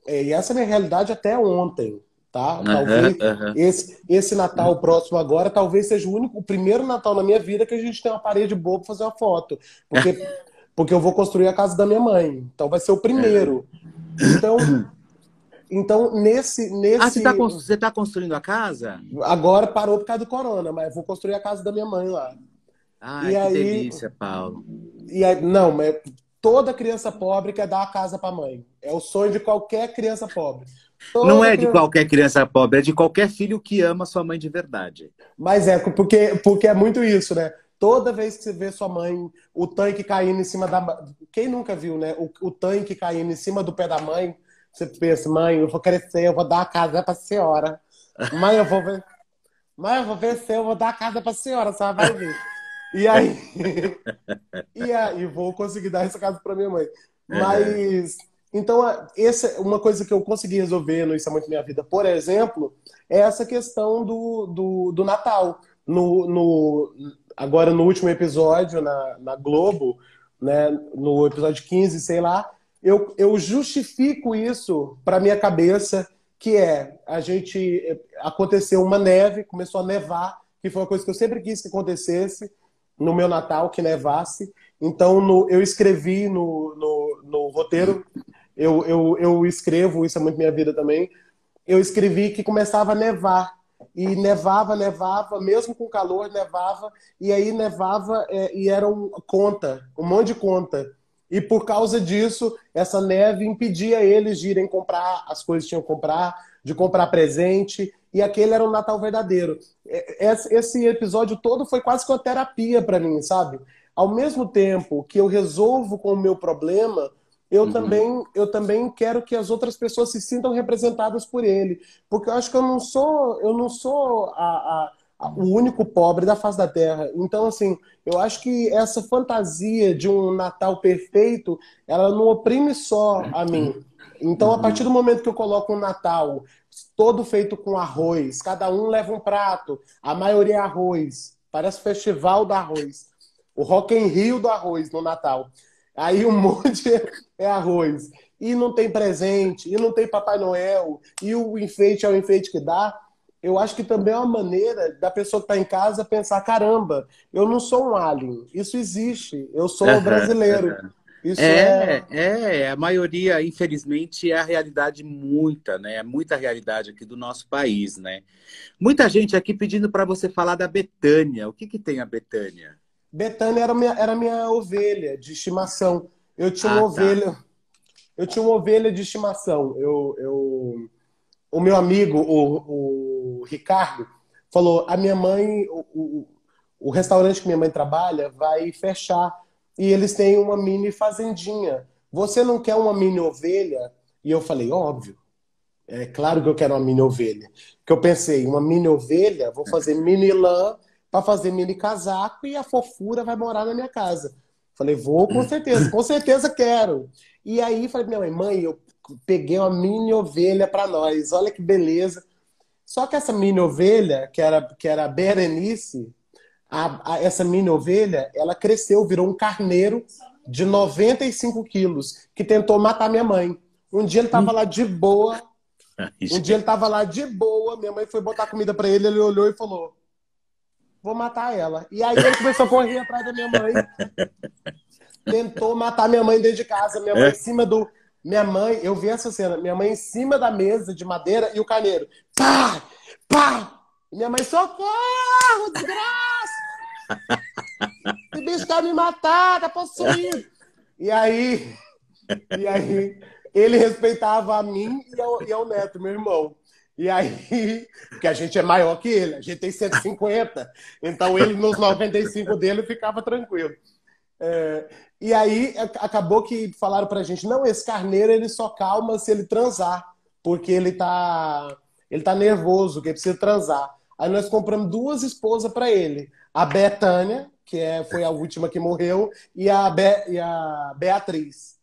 É, e essa é a minha realidade até ontem, tá? Talvez uhum, uhum. Esse, esse Natal próximo agora talvez seja o único, o primeiro Natal na minha vida que a gente tem uma parede boa para fazer uma foto. Porque, porque eu vou construir a casa da minha mãe. Então vai ser o primeiro. Então, então nesse. nesse... Ah, você está você tá construindo a casa? Agora parou por causa do corona, mas vou construir a casa da minha mãe lá. Ah, que aí, delícia, Paulo. E aí, não, mas toda criança pobre quer dar a casa para a mãe. É o sonho de qualquer criança pobre. Toda não é criança... de qualquer criança pobre, é de qualquer filho que ama sua mãe de verdade. Mas é, porque, porque é muito isso, né? Toda vez que você vê sua mãe, o tanque caindo em cima da. Quem nunca viu, né? O, o tanque caindo em cima do pé da mãe, você pensa, mãe, eu vou crescer, eu vou dar a casa para a senhora. Mãe, eu vou. Mãe, eu vou crescer, eu vou dar a casa para a senhora, a senhora vai ver. E aí. e aí, vou conseguir dar essa casa para minha mãe. Mas. Então, essa uma coisa que eu consegui resolver no Isso é Muito Minha Vida, por exemplo, é essa questão do, do, do Natal. No, no, agora, no último episódio, na, na Globo, né, no episódio 15, sei lá, eu, eu justifico isso para minha cabeça, que é a gente aconteceu uma neve, começou a nevar, que foi uma coisa que eu sempre quis que acontecesse no meu Natal, que nevasse. Então no, eu escrevi no, no, no roteiro, eu, eu, eu escrevo, isso é muito minha vida também. Eu escrevi que começava a nevar e nevava, nevava, mesmo com calor, nevava, e aí nevava é, e era um conta, um monte de conta. E por causa disso, essa neve impedia eles de irem comprar as coisas que tinham que comprar, de comprar presente, e aquele era um Natal verdadeiro. É, esse episódio todo foi quase que uma terapia para mim, sabe? Ao mesmo tempo que eu resolvo com o meu problema, eu uhum. também eu também quero que as outras pessoas se sintam representadas por ele, porque eu acho que eu não sou eu não sou a, a, a, o único pobre da face da terra. Então assim, eu acho que essa fantasia de um Natal perfeito, ela não oprime só a mim. Então, a uhum. partir do momento que eu coloco um Natal todo feito com arroz, cada um leva um prato, a maioria é arroz, parece festival do arroz, o Rock em Rio do arroz no Natal. Aí um monte é arroz. E não tem presente, e não tem Papai Noel, e o enfeite é o enfeite que dá. Eu acho que também é uma maneira da pessoa que está em casa pensar: caramba, eu não sou um alien, isso existe, eu sou um brasileiro. Isso é, é, é, a maioria, infelizmente, é a realidade muita, né? É muita realidade aqui do nosso país, né? Muita gente aqui pedindo para você falar da Betânia. O que, que tem a Betânia? Betânia era minha, era minha ovelha de estimação. Eu tinha uma ah, tá. ovelha. Eu tinha uma ovelha de estimação. Eu, eu, o meu amigo, o, o Ricardo, falou: a minha mãe, o, o, o restaurante que minha mãe trabalha vai fechar e eles têm uma mini fazendinha. Você não quer uma mini ovelha? E eu falei: óbvio. É claro que eu quero uma mini ovelha. Que eu pensei, uma mini ovelha, vou fazer mini lã para fazer mini casaco e a fofura vai morar na minha casa. Falei, vou com certeza, com certeza quero. E aí falei, minha mãe, mãe, eu peguei uma mini ovelha para nós, olha que beleza. Só que essa mini ovelha, que era, que era a Berenice, a, a, essa mini ovelha, ela cresceu, virou um carneiro de 95 quilos, que tentou matar minha mãe. Um dia ele tava lá de boa, um dia ele tava lá de boa, minha mãe foi botar comida para ele, ele olhou e falou: vou matar ela. E aí ele começou a correr atrás da minha mãe. Tentou matar minha mãe dentro de casa. Minha mãe é? em cima do. Minha mãe, eu vi essa cena. Minha mãe em cima da mesa de madeira e o carneiro. Pá! Pá! Minha mãe, socorro, desgraça! Esse bicho quer me matar, tá possuído. E aí. E aí. Ele respeitava a mim e ao, e ao neto, meu irmão. E aí, porque a gente é maior que ele, a gente tem 150, então ele nos 95 dele ficava tranquilo. É, e aí acabou que falaram pra gente, não, esse carneiro ele só calma se ele transar, porque ele tá, ele tá nervoso, que ele precisa transar. Aí nós compramos duas esposas para ele, a Betânia, que é, foi a última que morreu, e a, Be, e a Beatriz.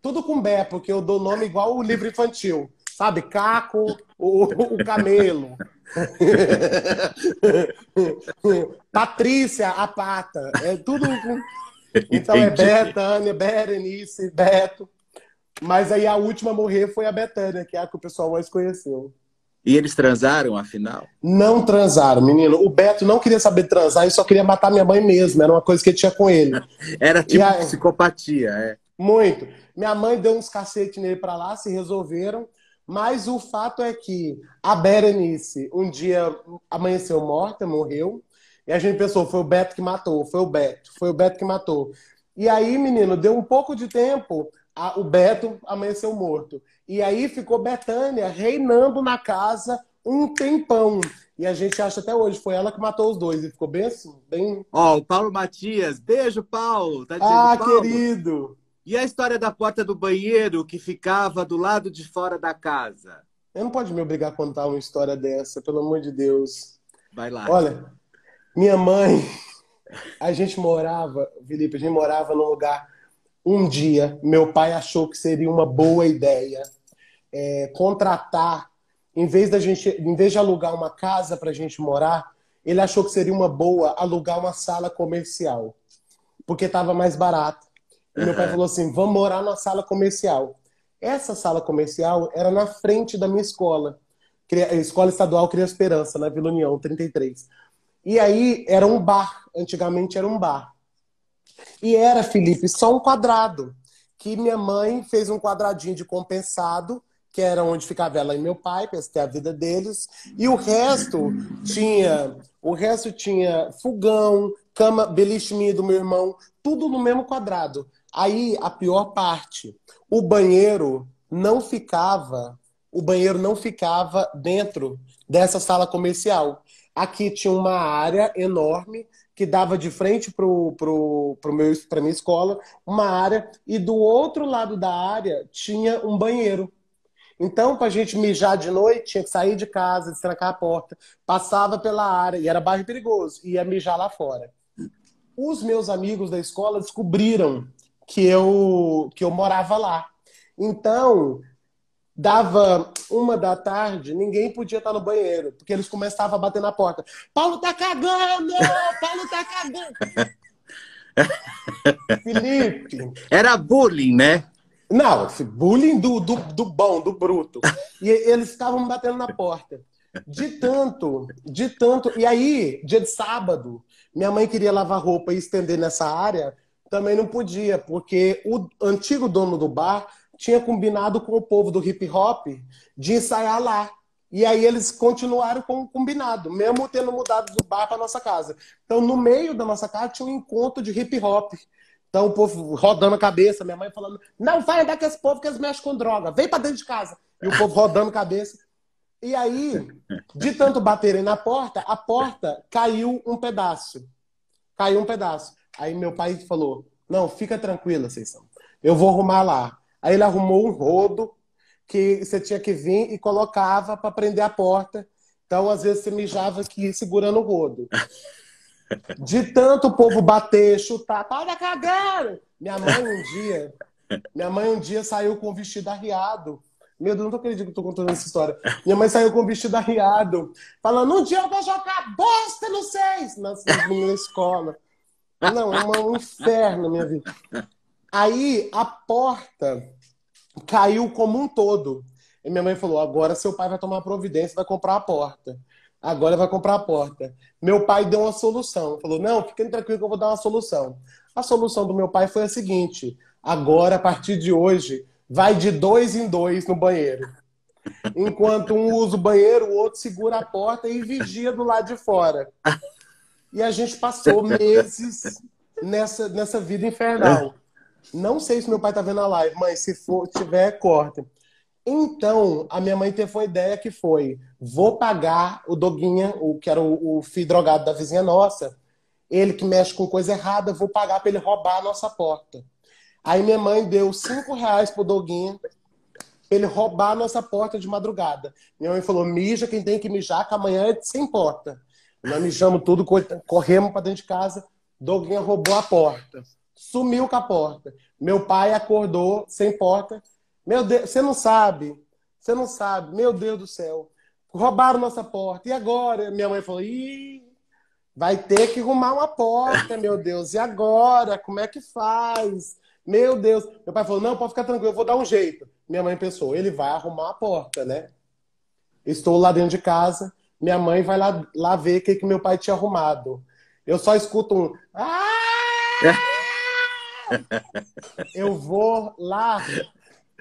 Tudo com Bé, porque eu dou nome igual o livro infantil. Sabe, Caco, o, o Camelo. Patrícia, a pata. É tudo. Então é Betânia, Berenice, Beto. Mas aí a última a morrer foi a Betânia, que é a que o pessoal mais conheceu. E eles transaram, afinal? Não transaram, menino. O Beto não queria saber transar, ele só queria matar minha mãe mesmo. Era uma coisa que ele tinha com ele. Era tipo aí... psicopatia, é. Muito. Minha mãe deu uns cacetes nele pra lá, se resolveram. Mas o fato é que a Berenice um dia amanheceu morta, morreu. E a gente pensou, foi o Beto que matou, foi o Beto, foi o Beto que matou. E aí, menino, deu um pouco de tempo, a, o Beto amanheceu morto. E aí ficou Betânia reinando na casa um tempão. E a gente acha até hoje, foi ela que matou os dois. E ficou bem assim, bem. Ó, oh, o Paulo Matias, beijo, Paulo. Tá dizendo, ah, Paulo? querido. E a história da porta do banheiro que ficava do lado de fora da casa? Eu não pode me obrigar a contar uma história dessa, pelo amor de Deus. Vai lá. Olha, minha mãe, a gente morava, Felipe, a gente morava num lugar um dia, meu pai achou que seria uma boa ideia é, contratar, em vez da gente, em vez de alugar uma casa para a gente morar, ele achou que seria uma boa alugar uma sala comercial, porque estava mais barato. E meu pai falou assim: vamos morar na sala comercial. Essa sala comercial era na frente da minha escola, Escola Estadual Cria Esperança, na Vila União, 33. E aí era um bar, antigamente era um bar. E era, Felipe, só um quadrado. Que minha mãe fez um quadradinho de compensado, que era onde ficava ela e meu pai, para ter a vida deles. E o resto tinha. O resto tinha fogão, cama, beliche minha do meu irmão, tudo no mesmo quadrado. Aí a pior parte, o banheiro não ficava, o banheiro não ficava dentro dessa sala comercial. Aqui tinha uma área enorme que dava de frente para pro, pro meu, minha escola, uma área, e do outro lado da área tinha um banheiro. Então, para a gente mijar de noite, tinha que sair de casa, destrancar a porta, passava pela área, e era bairro perigoso, ia mijar lá fora. Os meus amigos da escola descobriram que eu, que eu morava lá. Então, dava uma da tarde, ninguém podia estar no banheiro, porque eles começavam a bater na porta. Paulo tá cagando! Paulo tá cagando! Felipe. Era bullying, né? Não, bullying do, do, do bom, do bruto. E eles estavam batendo na porta. De tanto, de tanto. E aí, dia de sábado, minha mãe queria lavar roupa e estender nessa área, também não podia, porque o antigo dono do bar tinha combinado com o povo do hip hop de ensaiar lá. E aí eles continuaram com o combinado, mesmo tendo mudado do bar para nossa casa. Então, no meio da nossa casa tinha um encontro de hip hop. Então, o povo rodando a cabeça, minha mãe falando: não vai andar com esse povo que eles mexem com droga, vem para dentro de casa. E o povo rodando a cabeça. E aí, de tanto baterem na porta, a porta caiu um pedaço. Caiu um pedaço. Aí meu pai falou: não, fica tranquila, Ceição. Eu vou arrumar lá. Aí ele arrumou um rodo que você tinha que vir e colocava para prender a porta. Então, às vezes, você mijava aqui segurando o rodo. De tanto o povo bater, chutar, para cagar! Minha mãe um dia, minha mãe um dia saiu com o vestido arriado. Meu Deus, não tô acreditando que eu tô contando essa história. Minha mãe saiu com o vestido arriado, falando: um dia eu vou jogar bosta no seis na, na escola. Não, é um inferno minha vida. Aí a porta caiu como um todo. E minha mãe falou: agora seu pai vai tomar providência, vai comprar a porta. Agora vai comprar a porta. Meu pai deu uma solução. Falou: não, fiquem tranquilo que eu vou dar uma solução. A solução do meu pai foi a seguinte: agora, a partir de hoje, vai de dois em dois no banheiro. Enquanto um usa o banheiro, o outro segura a porta e vigia do lado de fora. E a gente passou meses nessa, nessa vida infernal. Não sei se meu pai tá vendo a live, mas se for, tiver, corta. Então, a minha mãe teve uma ideia que foi: vou pagar o Doguinha, o que era o, o filho drogado da vizinha nossa, ele que mexe com coisa errada, vou pagar para ele roubar a nossa porta. Aí minha mãe deu cinco reais pro Doguinha ele roubar a nossa porta de madrugada. Minha mãe falou: mija quem tem que mijar, que amanhã é sem porta. Nós mijamos tudo, corremos para dentro de casa. Doguinha roubou a porta sumiu com a porta. Meu pai acordou sem porta. Meu Deus, você não sabe. Você não sabe. Meu Deus do céu. Roubaram nossa porta. E agora? Minha mãe falou: Ih, vai ter que arrumar uma porta, meu Deus. E agora? Como é que faz? Meu Deus. Meu pai falou: Não, pode ficar tranquilo, eu vou dar um jeito. Minha mãe pensou: Ele vai arrumar a porta, né? Estou lá dentro de casa. Minha mãe vai lá, lá ver o que, que meu pai tinha arrumado. Eu só escuto um. Ah! Eu vou lá.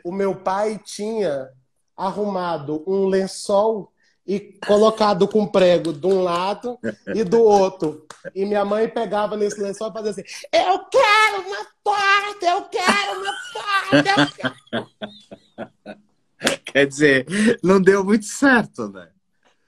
O meu pai tinha arrumado um lençol e colocado com prego de um lado e do outro. E minha mãe pegava nesse lençol e fazia assim: Eu quero uma porta, eu quero uma porta. Quero... Quer dizer, não deu muito certo, né?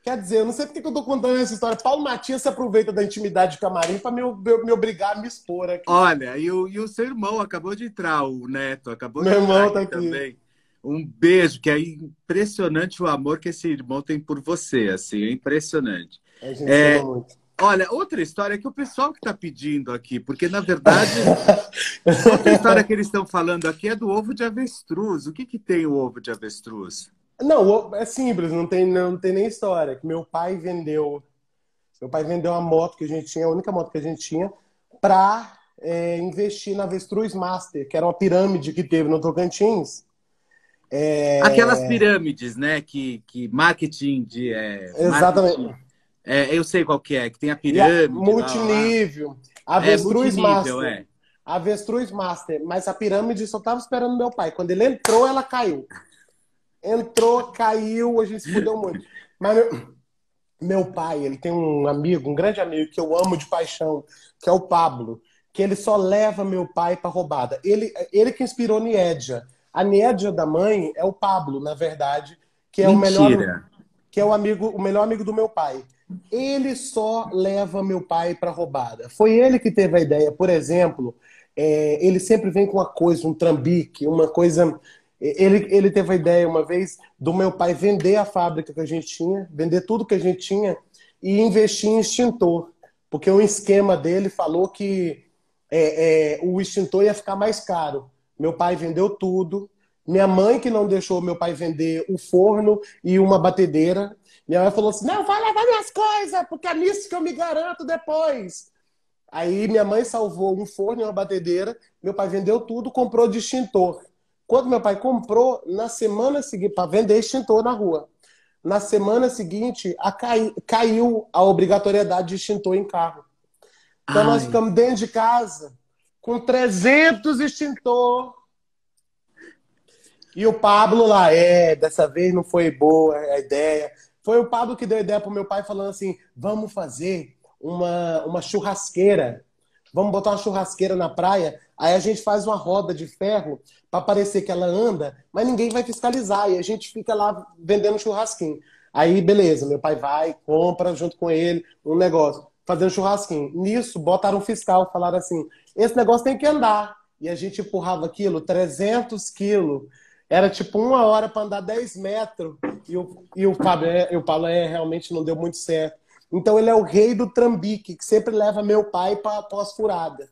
Quer dizer, eu não sei porque que eu tô contando essa história. Paulo Matias se aproveita da intimidade de camarim para me, me, me, obrigar a me expor aqui. Olha, e o, e o seu irmão acabou de entrar, o Neto, acabou Meu de entrar irmão tá aqui também. Um beijo, que é impressionante o amor que esse irmão tem por você, assim, é impressionante. A gente é, muito. Olha, outra história que o pessoal que está pedindo aqui, porque na verdade, outra história que eles estão falando aqui é do ovo de avestruz. O que, que tem o ovo de avestruz? Não, é simples, não tem, não tem nem história. Que meu pai vendeu, meu pai vendeu a moto que a gente tinha, a única moto que a gente tinha, para é, investir na Avestruz Master, que era uma pirâmide que teve no Tocantins. É... Aquelas pirâmides, né? Que, que marketing de. É, Exatamente. Marketing, é, eu sei qual que é, que tem a pirâmide. A multinível. Lá, lá. Avestruz é, Master. É. Avestruz Master. Mas a pirâmide só tava esperando meu pai. Quando ele entrou, ela caiu. Entrou, caiu, a gente se fudeu muito. Mas meu, meu pai, ele tem um amigo, um grande amigo que eu amo de paixão, que é o Pablo, que ele só leva meu pai para roubada. Ele, ele que inspirou Niédia. A Nédia da mãe é o Pablo, na verdade, que é Mentira. o melhor que é o amigo, o melhor amigo do meu pai. Ele só leva meu pai para roubada. Foi ele que teve a ideia, por exemplo, é, ele sempre vem com uma coisa, um trambique, uma coisa. Ele, ele teve a ideia uma vez do meu pai vender a fábrica que a gente tinha, vender tudo que a gente tinha e investir em extintor. Porque o esquema dele falou que é, é, o extintor ia ficar mais caro. Meu pai vendeu tudo. Minha mãe, que não deixou meu pai vender o forno e uma batedeira. Minha mãe falou assim: não, vai levar minhas coisas, porque é nisso que eu me garanto depois. Aí minha mãe salvou um forno e uma batedeira. Meu pai vendeu tudo, comprou de extintor. Quando meu pai comprou, na semana seguinte, para vender extintor na rua. Na semana seguinte, a cai, caiu a obrigatoriedade de extintor em carro. Então Ai. nós ficamos dentro de casa com 300 extintor. E o Pablo lá, é, dessa vez não foi boa a ideia. Foi o Pablo que deu a ideia pro meu pai falando assim: vamos fazer uma, uma churrasqueira. Vamos botar uma churrasqueira na praia. Aí a gente faz uma roda de ferro para parecer que ela anda, mas ninguém vai fiscalizar. E a gente fica lá vendendo churrasquinho. Aí, beleza, meu pai vai, compra junto com ele um negócio fazendo churrasquinho. Nisso, botaram um fiscal, falaram assim: esse negócio tem que andar. E a gente empurrava aquilo, 300 quilos. Era tipo uma hora para andar 10 metros. E o, e o Pablo, é, o é, realmente não deu muito certo. Então ele é o rei do trambique, que sempre leva meu pai para pós-furada.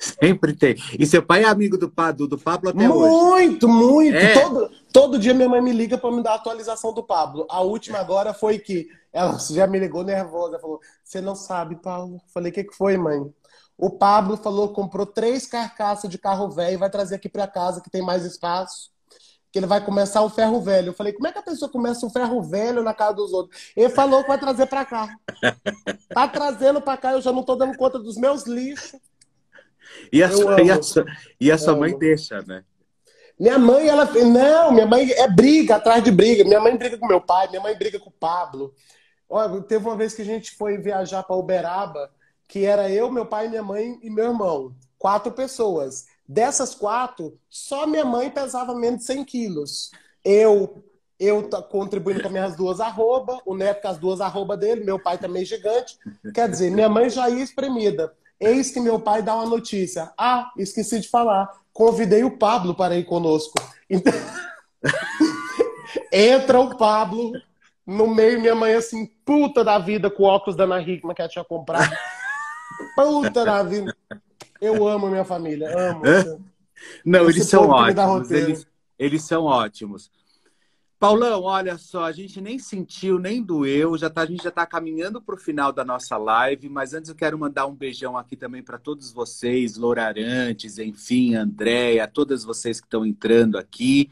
Sempre tem. E seu pai é amigo do, do, do Pablo até muito, hoje? Muito, muito. É. Todo, todo dia minha mãe me liga para me dar a atualização do Pablo. A última agora foi que ela já me ligou nervosa, falou: Você não sabe, Paulo? Falei: O que, que foi, mãe? O Pablo falou comprou três carcaças de carro velho e vai trazer aqui para casa que tem mais espaço. Que ele vai começar o ferro velho. Eu falei: Como é que a pessoa começa um ferro velho na casa dos outros? Ele falou que vai trazer para cá. Tá trazendo para cá, eu já não tô dando conta dos meus lixos. E a, sua, e a, sua, e a sua mãe deixa, né? Minha mãe, ela. Não, minha mãe é briga atrás de briga. Minha mãe briga com meu pai, minha mãe briga com o Pablo. Olha, teve uma vez que a gente foi viajar para Uberaba, que era eu, meu pai, minha mãe e meu irmão. Quatro pessoas. Dessas quatro, só minha mãe pesava menos de 100 quilos. Eu, eu contribuindo com as minhas duas arroba, o Neto com as duas arroba dele, meu pai também gigante. Quer dizer, minha mãe já ia espremida. Eis que meu pai dá uma notícia. Ah, esqueci de falar. Convidei o Pablo para ir conosco. Então... Entra o Pablo no meio, minha mãe assim, puta da vida, com óculos da Ana Hickman que ela tinha comprado. puta da vida. Eu amo minha família, amo. Não, Esse eles são ótimos. Eles, eles são ótimos. Paulão, olha só, a gente nem sentiu, nem doeu, já tá, a gente já está caminhando para o final da nossa live, mas antes eu quero mandar um beijão aqui também para todos vocês, Loura Arantes, enfim, Andréia, todas vocês que estão entrando aqui.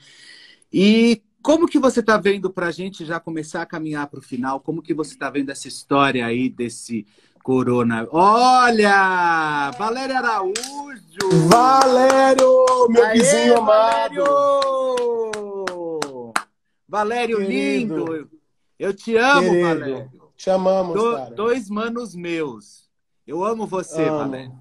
E como que você está vendo para a gente já começar a caminhar para o final? Como que você está vendo essa história aí desse corona? Olha, Valério Araújo! Valério, meu Aê, vizinho amado! Valério! Valério Querido. lindo, eu te amo, Querido. Valério. Te amamos, Do, cara. Dois manos meus. Eu amo você, amo. Valério.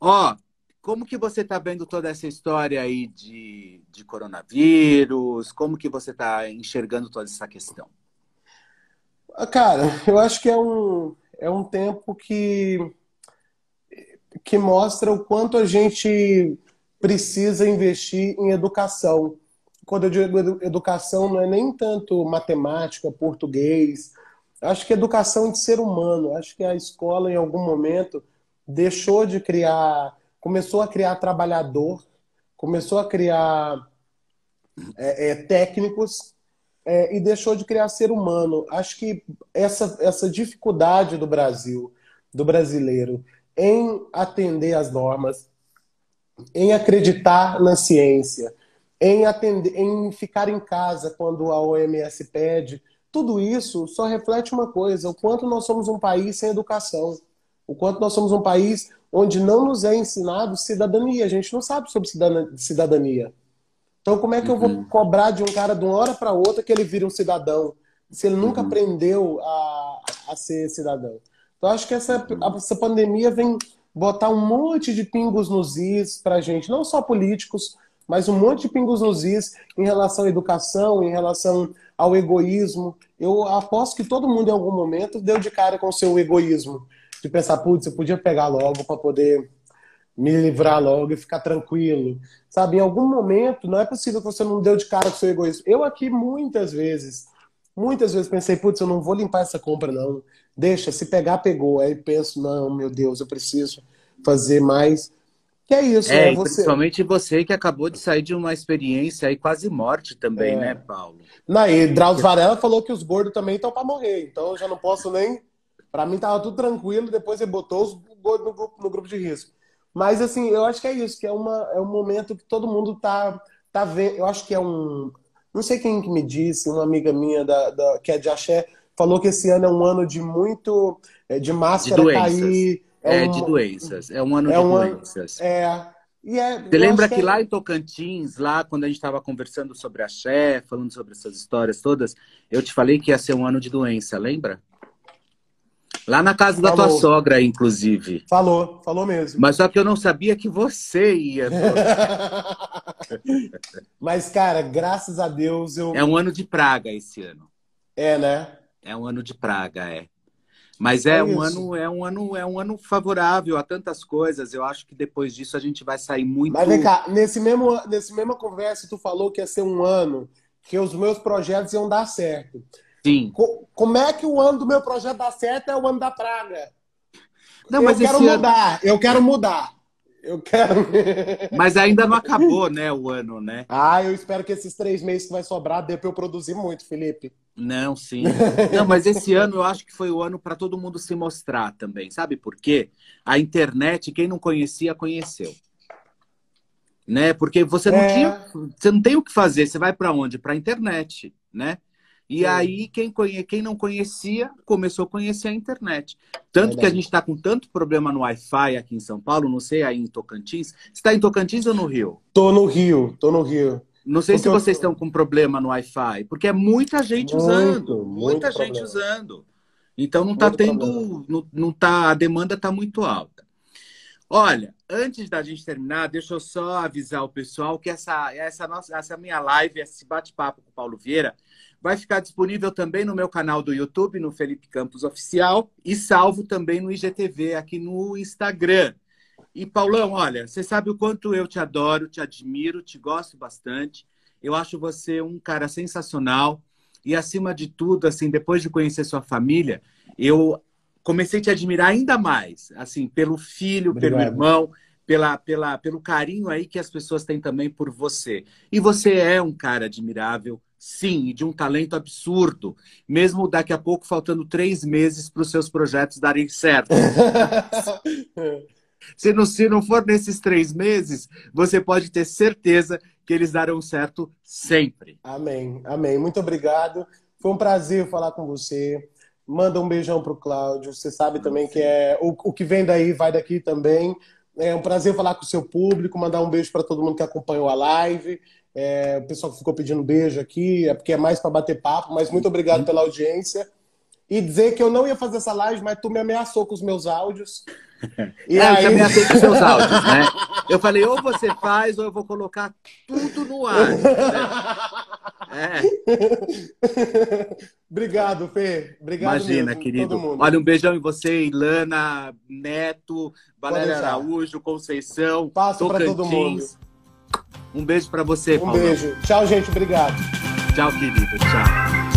Ó, como que você está vendo toda essa história aí de, de coronavírus? Como que você está enxergando toda essa questão? Cara, eu acho que é um, é um tempo que, que mostra o quanto a gente precisa investir em educação quando eu digo educação, não é nem tanto matemática, português, Acho que educação de ser humano. Acho que a escola, em algum momento, deixou de criar, começou a criar trabalhador, começou a criar é, é, técnicos é, e deixou de criar ser humano. Acho que essa, essa dificuldade do Brasil, do brasileiro, em atender às normas, em acreditar na ciência, em, atender, em ficar em casa quando a OMS pede, tudo isso só reflete uma coisa: o quanto nós somos um país sem educação, o quanto nós somos um país onde não nos é ensinado cidadania. A gente não sabe sobre cidadania. Então, como é que eu vou uhum. cobrar de um cara de uma hora para outra que ele vire um cidadão, se ele nunca uhum. aprendeu a, a ser cidadão? Então, acho que essa, uhum. essa pandemia vem botar um monte de pingos nos is para a gente, não só políticos, mas um monte de pingos nos is em relação à educação, em relação ao egoísmo. Eu aposto que todo mundo em algum momento deu de cara com o seu egoísmo, de pensar, putz, eu podia pegar logo para poder me livrar logo e ficar tranquilo. Sabe, em algum momento, não é possível que você não deu de cara com seu egoísmo. Eu aqui muitas vezes, muitas vezes pensei, putz, eu não vou limpar essa compra não. Deixa, se pegar, pegou. Aí penso, não, meu Deus, eu preciso fazer mais. Que é isso, é, né? Você... Principalmente você que acabou de sair de uma experiência aí quase morte também, é. né, Paulo? Não, e Drauzio Varela falou que os gordos também estão para morrer, então eu já não posso nem. Para mim tava tudo tranquilo, depois ele botou os gordos no grupo, no grupo de risco. Mas assim, eu acho que é isso, que é, uma, é um momento que todo mundo tá, tá vendo. Eu acho que é um. Não sei quem que me disse, uma amiga minha da, da, que é de Axé, falou que esse ano é um ano de muito. É, de máscara de cair é, é um... de doenças. É um ano é de um doenças. Ano... É. E é, Você lembra que, que é... lá em Tocantins, lá quando a gente estava conversando sobre a Xé, falando sobre essas histórias todas, eu te falei que ia ser um ano de doença, lembra? Lá na casa falou. da tua sogra, inclusive. Falou, falou mesmo. Mas só que eu não sabia que você ia. Mas, cara, graças a Deus eu. É um ano de praga esse ano. É, né? É um ano de praga, é. Mas é, é um ano, é um ano, é um ano favorável a tantas coisas. Eu acho que depois disso a gente vai sair muito. Mas vem cá, nesse mesmo, nesse mesma conversa tu falou que ia ser um ano que os meus projetos iam dar certo. Sim. Co como é que o ano do meu projeto dá certo é o ano da praga? Não, mas eu quero mudar, ano... eu quero mudar. Eu quero. Mas ainda não acabou, né, o ano, né? Ah, eu espero que esses três meses que vai sobrar dê para eu produzir muito, Felipe. Não, sim. Não, mas esse ano eu acho que foi o ano para todo mundo se mostrar também. Sabe por quê? A internet, quem não conhecia, conheceu. Né? Porque você não é... tinha, você não tem o que fazer, você vai para onde? Para a internet, né? E Sim. aí, quem, conhe... quem não conhecia, começou a conhecer a internet. Tanto Verdade. que a gente está com tanto problema no Wi-Fi aqui em São Paulo, não sei aí em Tocantins. Você está em Tocantins ou no Rio? Tô no Rio, tô no Rio. Não sei porque se vocês eu... estão com problema no Wi-Fi, porque é muita gente muito, usando. Muita gente problema. usando. Então não está tendo. Não, não tá, a demanda está muito alta. Olha, antes da gente terminar, deixa eu só avisar o pessoal que essa, essa, nossa, essa minha live, esse bate-papo com o Paulo Vieira, Vai ficar disponível também no meu canal do YouTube, no Felipe Campos Oficial, e salvo também no IGTV, aqui no Instagram. E, Paulão, olha, você sabe o quanto eu te adoro, te admiro, te gosto bastante. Eu acho você um cara sensacional. E, acima de tudo, assim, depois de conhecer sua família, eu comecei a te admirar ainda mais, assim, pelo filho, Obrigado. pelo irmão, pela, pela, pelo carinho aí que as pessoas têm também por você. E você é um cara admirável, sim, e de um talento absurdo, mesmo daqui a pouco faltando três meses para os seus projetos darem certo. se, não, se não for nesses três meses, você pode ter certeza que eles darão certo sempre. Amém, amém. Muito obrigado. Foi um prazer falar com você. Manda um beijão para o Cláudio. Você sabe também que é o, o que vem daí vai daqui também. É um prazer falar com o seu público, mandar um beijo para todo mundo que acompanhou a live. É, o pessoal que ficou pedindo beijo aqui, é porque é mais para bater papo, mas muito obrigado pela audiência. E dizer que eu não ia fazer essa live, mas tu me ameaçou com os meus áudios. E é, aí... Eu com os seus áudios, né? Eu falei, ou você faz, ou eu vou colocar tudo no ar. Né? É. Obrigado, Fê. Obrigado Imagina, mesmo, querido. Olha, um beijão em você, Ilana, Neto, Valéria Araújo, Conceição, Passo para todo mundo. Um beijo para você, Um beijo. Tchau, gente. Obrigado. Tchau, querido. Tchau.